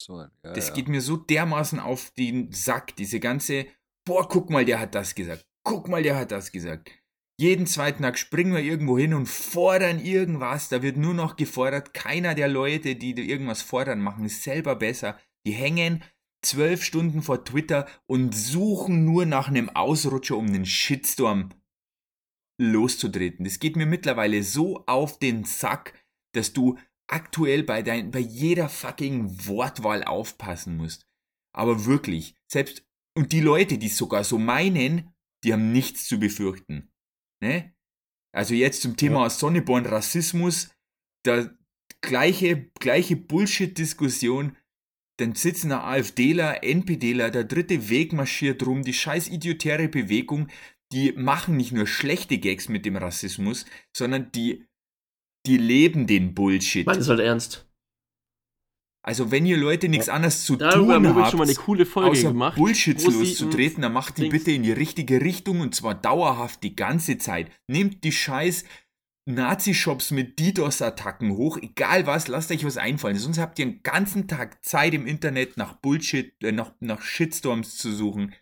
So, ja, Das ja. geht mir so dermaßen auf den Sack, diese ganze, boah, guck mal, der hat das gesagt. Guck mal, der hat das gesagt. Jeden zweiten Tag springen wir irgendwo hin und fordern irgendwas. Da wird nur noch gefordert. Keiner der Leute, die da irgendwas fordern, machen es selber besser. Die hängen zwölf Stunden vor Twitter und suchen nur nach einem Ausrutscher, um einen Shitstorm loszutreten. Das geht mir mittlerweile so auf den Sack, dass du aktuell bei, dein, bei jeder fucking Wortwahl aufpassen musst. Aber wirklich, selbst, und die Leute, die es sogar so meinen, die haben nichts zu befürchten. Ne? Also jetzt zum Thema Sonneborn Rassismus, da gleiche, gleiche Bullshit-Diskussion, dann sitzen da AfDler, NPDler, der dritte Weg marschiert rum, die scheiß idiotäre Bewegung, die machen nicht nur schlechte Gags mit dem Rassismus, sondern die, die leben den Bullshit. Mann, ist halt ernst. Also wenn ihr Leute nichts anderes zu Darüber tun habt, schon mal eine coole Folge außer gemacht. Sie loszutreten, dann macht die Dings- bitte in die richtige Richtung und zwar dauerhaft die ganze Zeit. Nehmt die scheiß Nazi-Shops mit DDoS-Attacken hoch, egal was, lasst euch was einfallen. Sonst habt ihr den ganzen Tag Zeit im Internet nach Bullshit, äh, nach, nach Shitstorms zu suchen.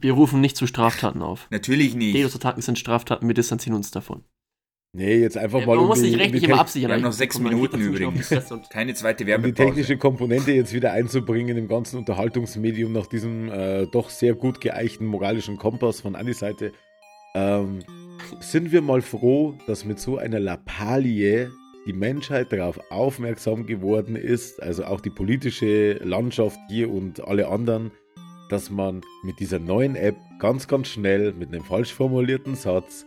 Wir rufen nicht zu Straftaten auf. Natürlich nicht. DDoS-Attacken sind Straftaten, wir distanzieren uns davon. Nee, jetzt einfach Ja, mal man um muss die, sich rechtlich immer absichern. Wir haben noch sechs Minuten übrigens. Keine zweite um die Werbepause. technische Komponente jetzt wieder einzubringen im ganzen Unterhaltungsmedium nach diesem äh, doch sehr gut geeichten moralischen Kompass von Annis Seite. Ähm, sind wir mal froh, dass mit so einer Lappalie die Menschheit darauf aufmerksam geworden ist, also auch die politische Landschaft hier und alle anderen, dass man mit dieser neuen App ganz, ganz schnell mit einem falsch formulierten Satz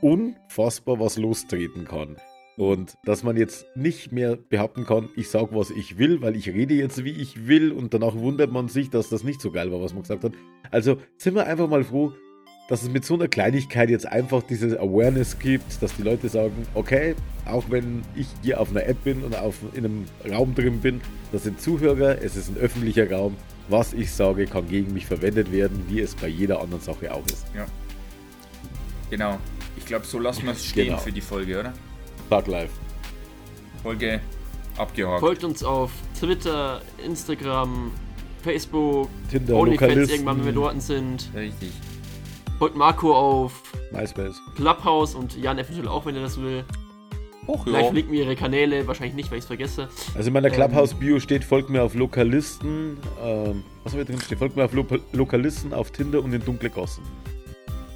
unfassbar was lostreten kann. Und dass man jetzt nicht mehr behaupten kann, ich sag, was ich will, weil ich rede jetzt, wie ich will, und danach wundert man sich, dass das nicht so geil war, was man gesagt hat. Also sind wir einfach mal froh, dass es mit so einer Kleinigkeit jetzt einfach diese Awareness gibt, dass die Leute sagen, okay, auch wenn ich hier auf einer App bin und auf, in einem Raum drin bin, das sind Zuhörer, es ist ein öffentlicher Raum, was ich sage, kann gegen mich verwendet werden, wie es bei jeder anderen Sache auch ist. Genau. Ich glaube, so lassen wir es stehen Genau. für die Folge, oder? Bug Life. Folge abgehakt. Folgt uns auf Twitter, Instagram, Facebook, Tinder, OnlyFans irgendwann, wenn wir dort sind. Richtig. Folgt Marco auf MySpace. Clubhouse und Jan eventuell auch, wenn er das will. Hoch, Vielleicht ja. verlinken wir ihre Kanäle, wahrscheinlich nicht, weil ich es vergesse. Also in meiner Ähm. Clubhouse-Bio steht, folgt mir auf Lokalisten, ähm, was habe ich drin stehen? Folgt mir auf Lo Lokalisten, auf Tinder und in dunkle Gassen.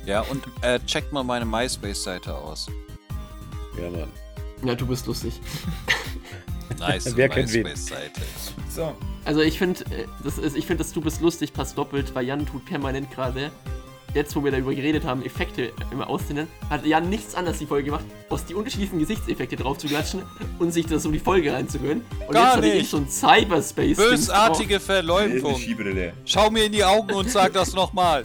Ja, und äh, checkt mal meine MySpace-Seite aus. Ja, Mann. Ja, du bist lustig. Nice Wer kennt wen? MySpace-Seite. So, Also ich finde, das ist, ich finde, dass du bist lustig passt doppelt, weil Jan tut permanent gerade, jetzt wo wir darüber geredet haben, Effekte immer auszählen, hat Jan nichts anderes die Folge gemacht, aus die unterschiedlichen Gesichtseffekte drauf zu klatschen und sich das um die Folge reinzuhören. Und Gar jetzt nicht. ich ein Cyberspace. Bösartige Verleumdung. Schau mir in die Augen und sag das nochmal.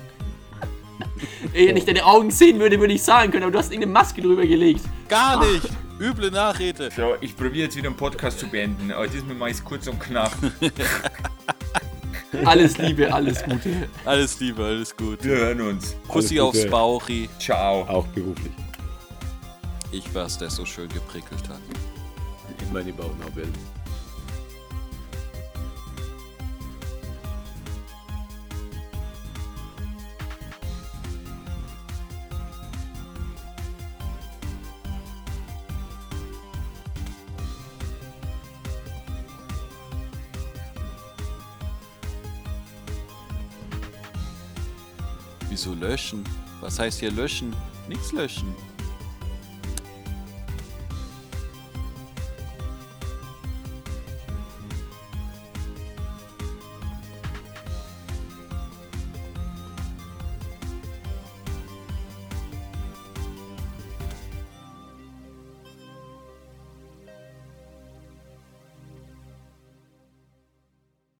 Ey, wenn ich deine Augen sehen würde, würde ich sagen können, aber du hast irgendeine Maske drüber gelegt. Gar nicht. Üble Nachrede. So, ich probiere jetzt wieder einen Podcast zu beenden, aber diesmal mache ich es kurz und knapp. Alles Liebe, alles Gute. Alles Liebe, alles gut. Wir hören uns. Kussi aufs Gute. Bauchi. Ciao. Auch beruflich. Ich war's, der so schön geprickelt hat. In meine Bauchnabel. Wieso löschen? Was heißt hier löschen? Nichts löschen.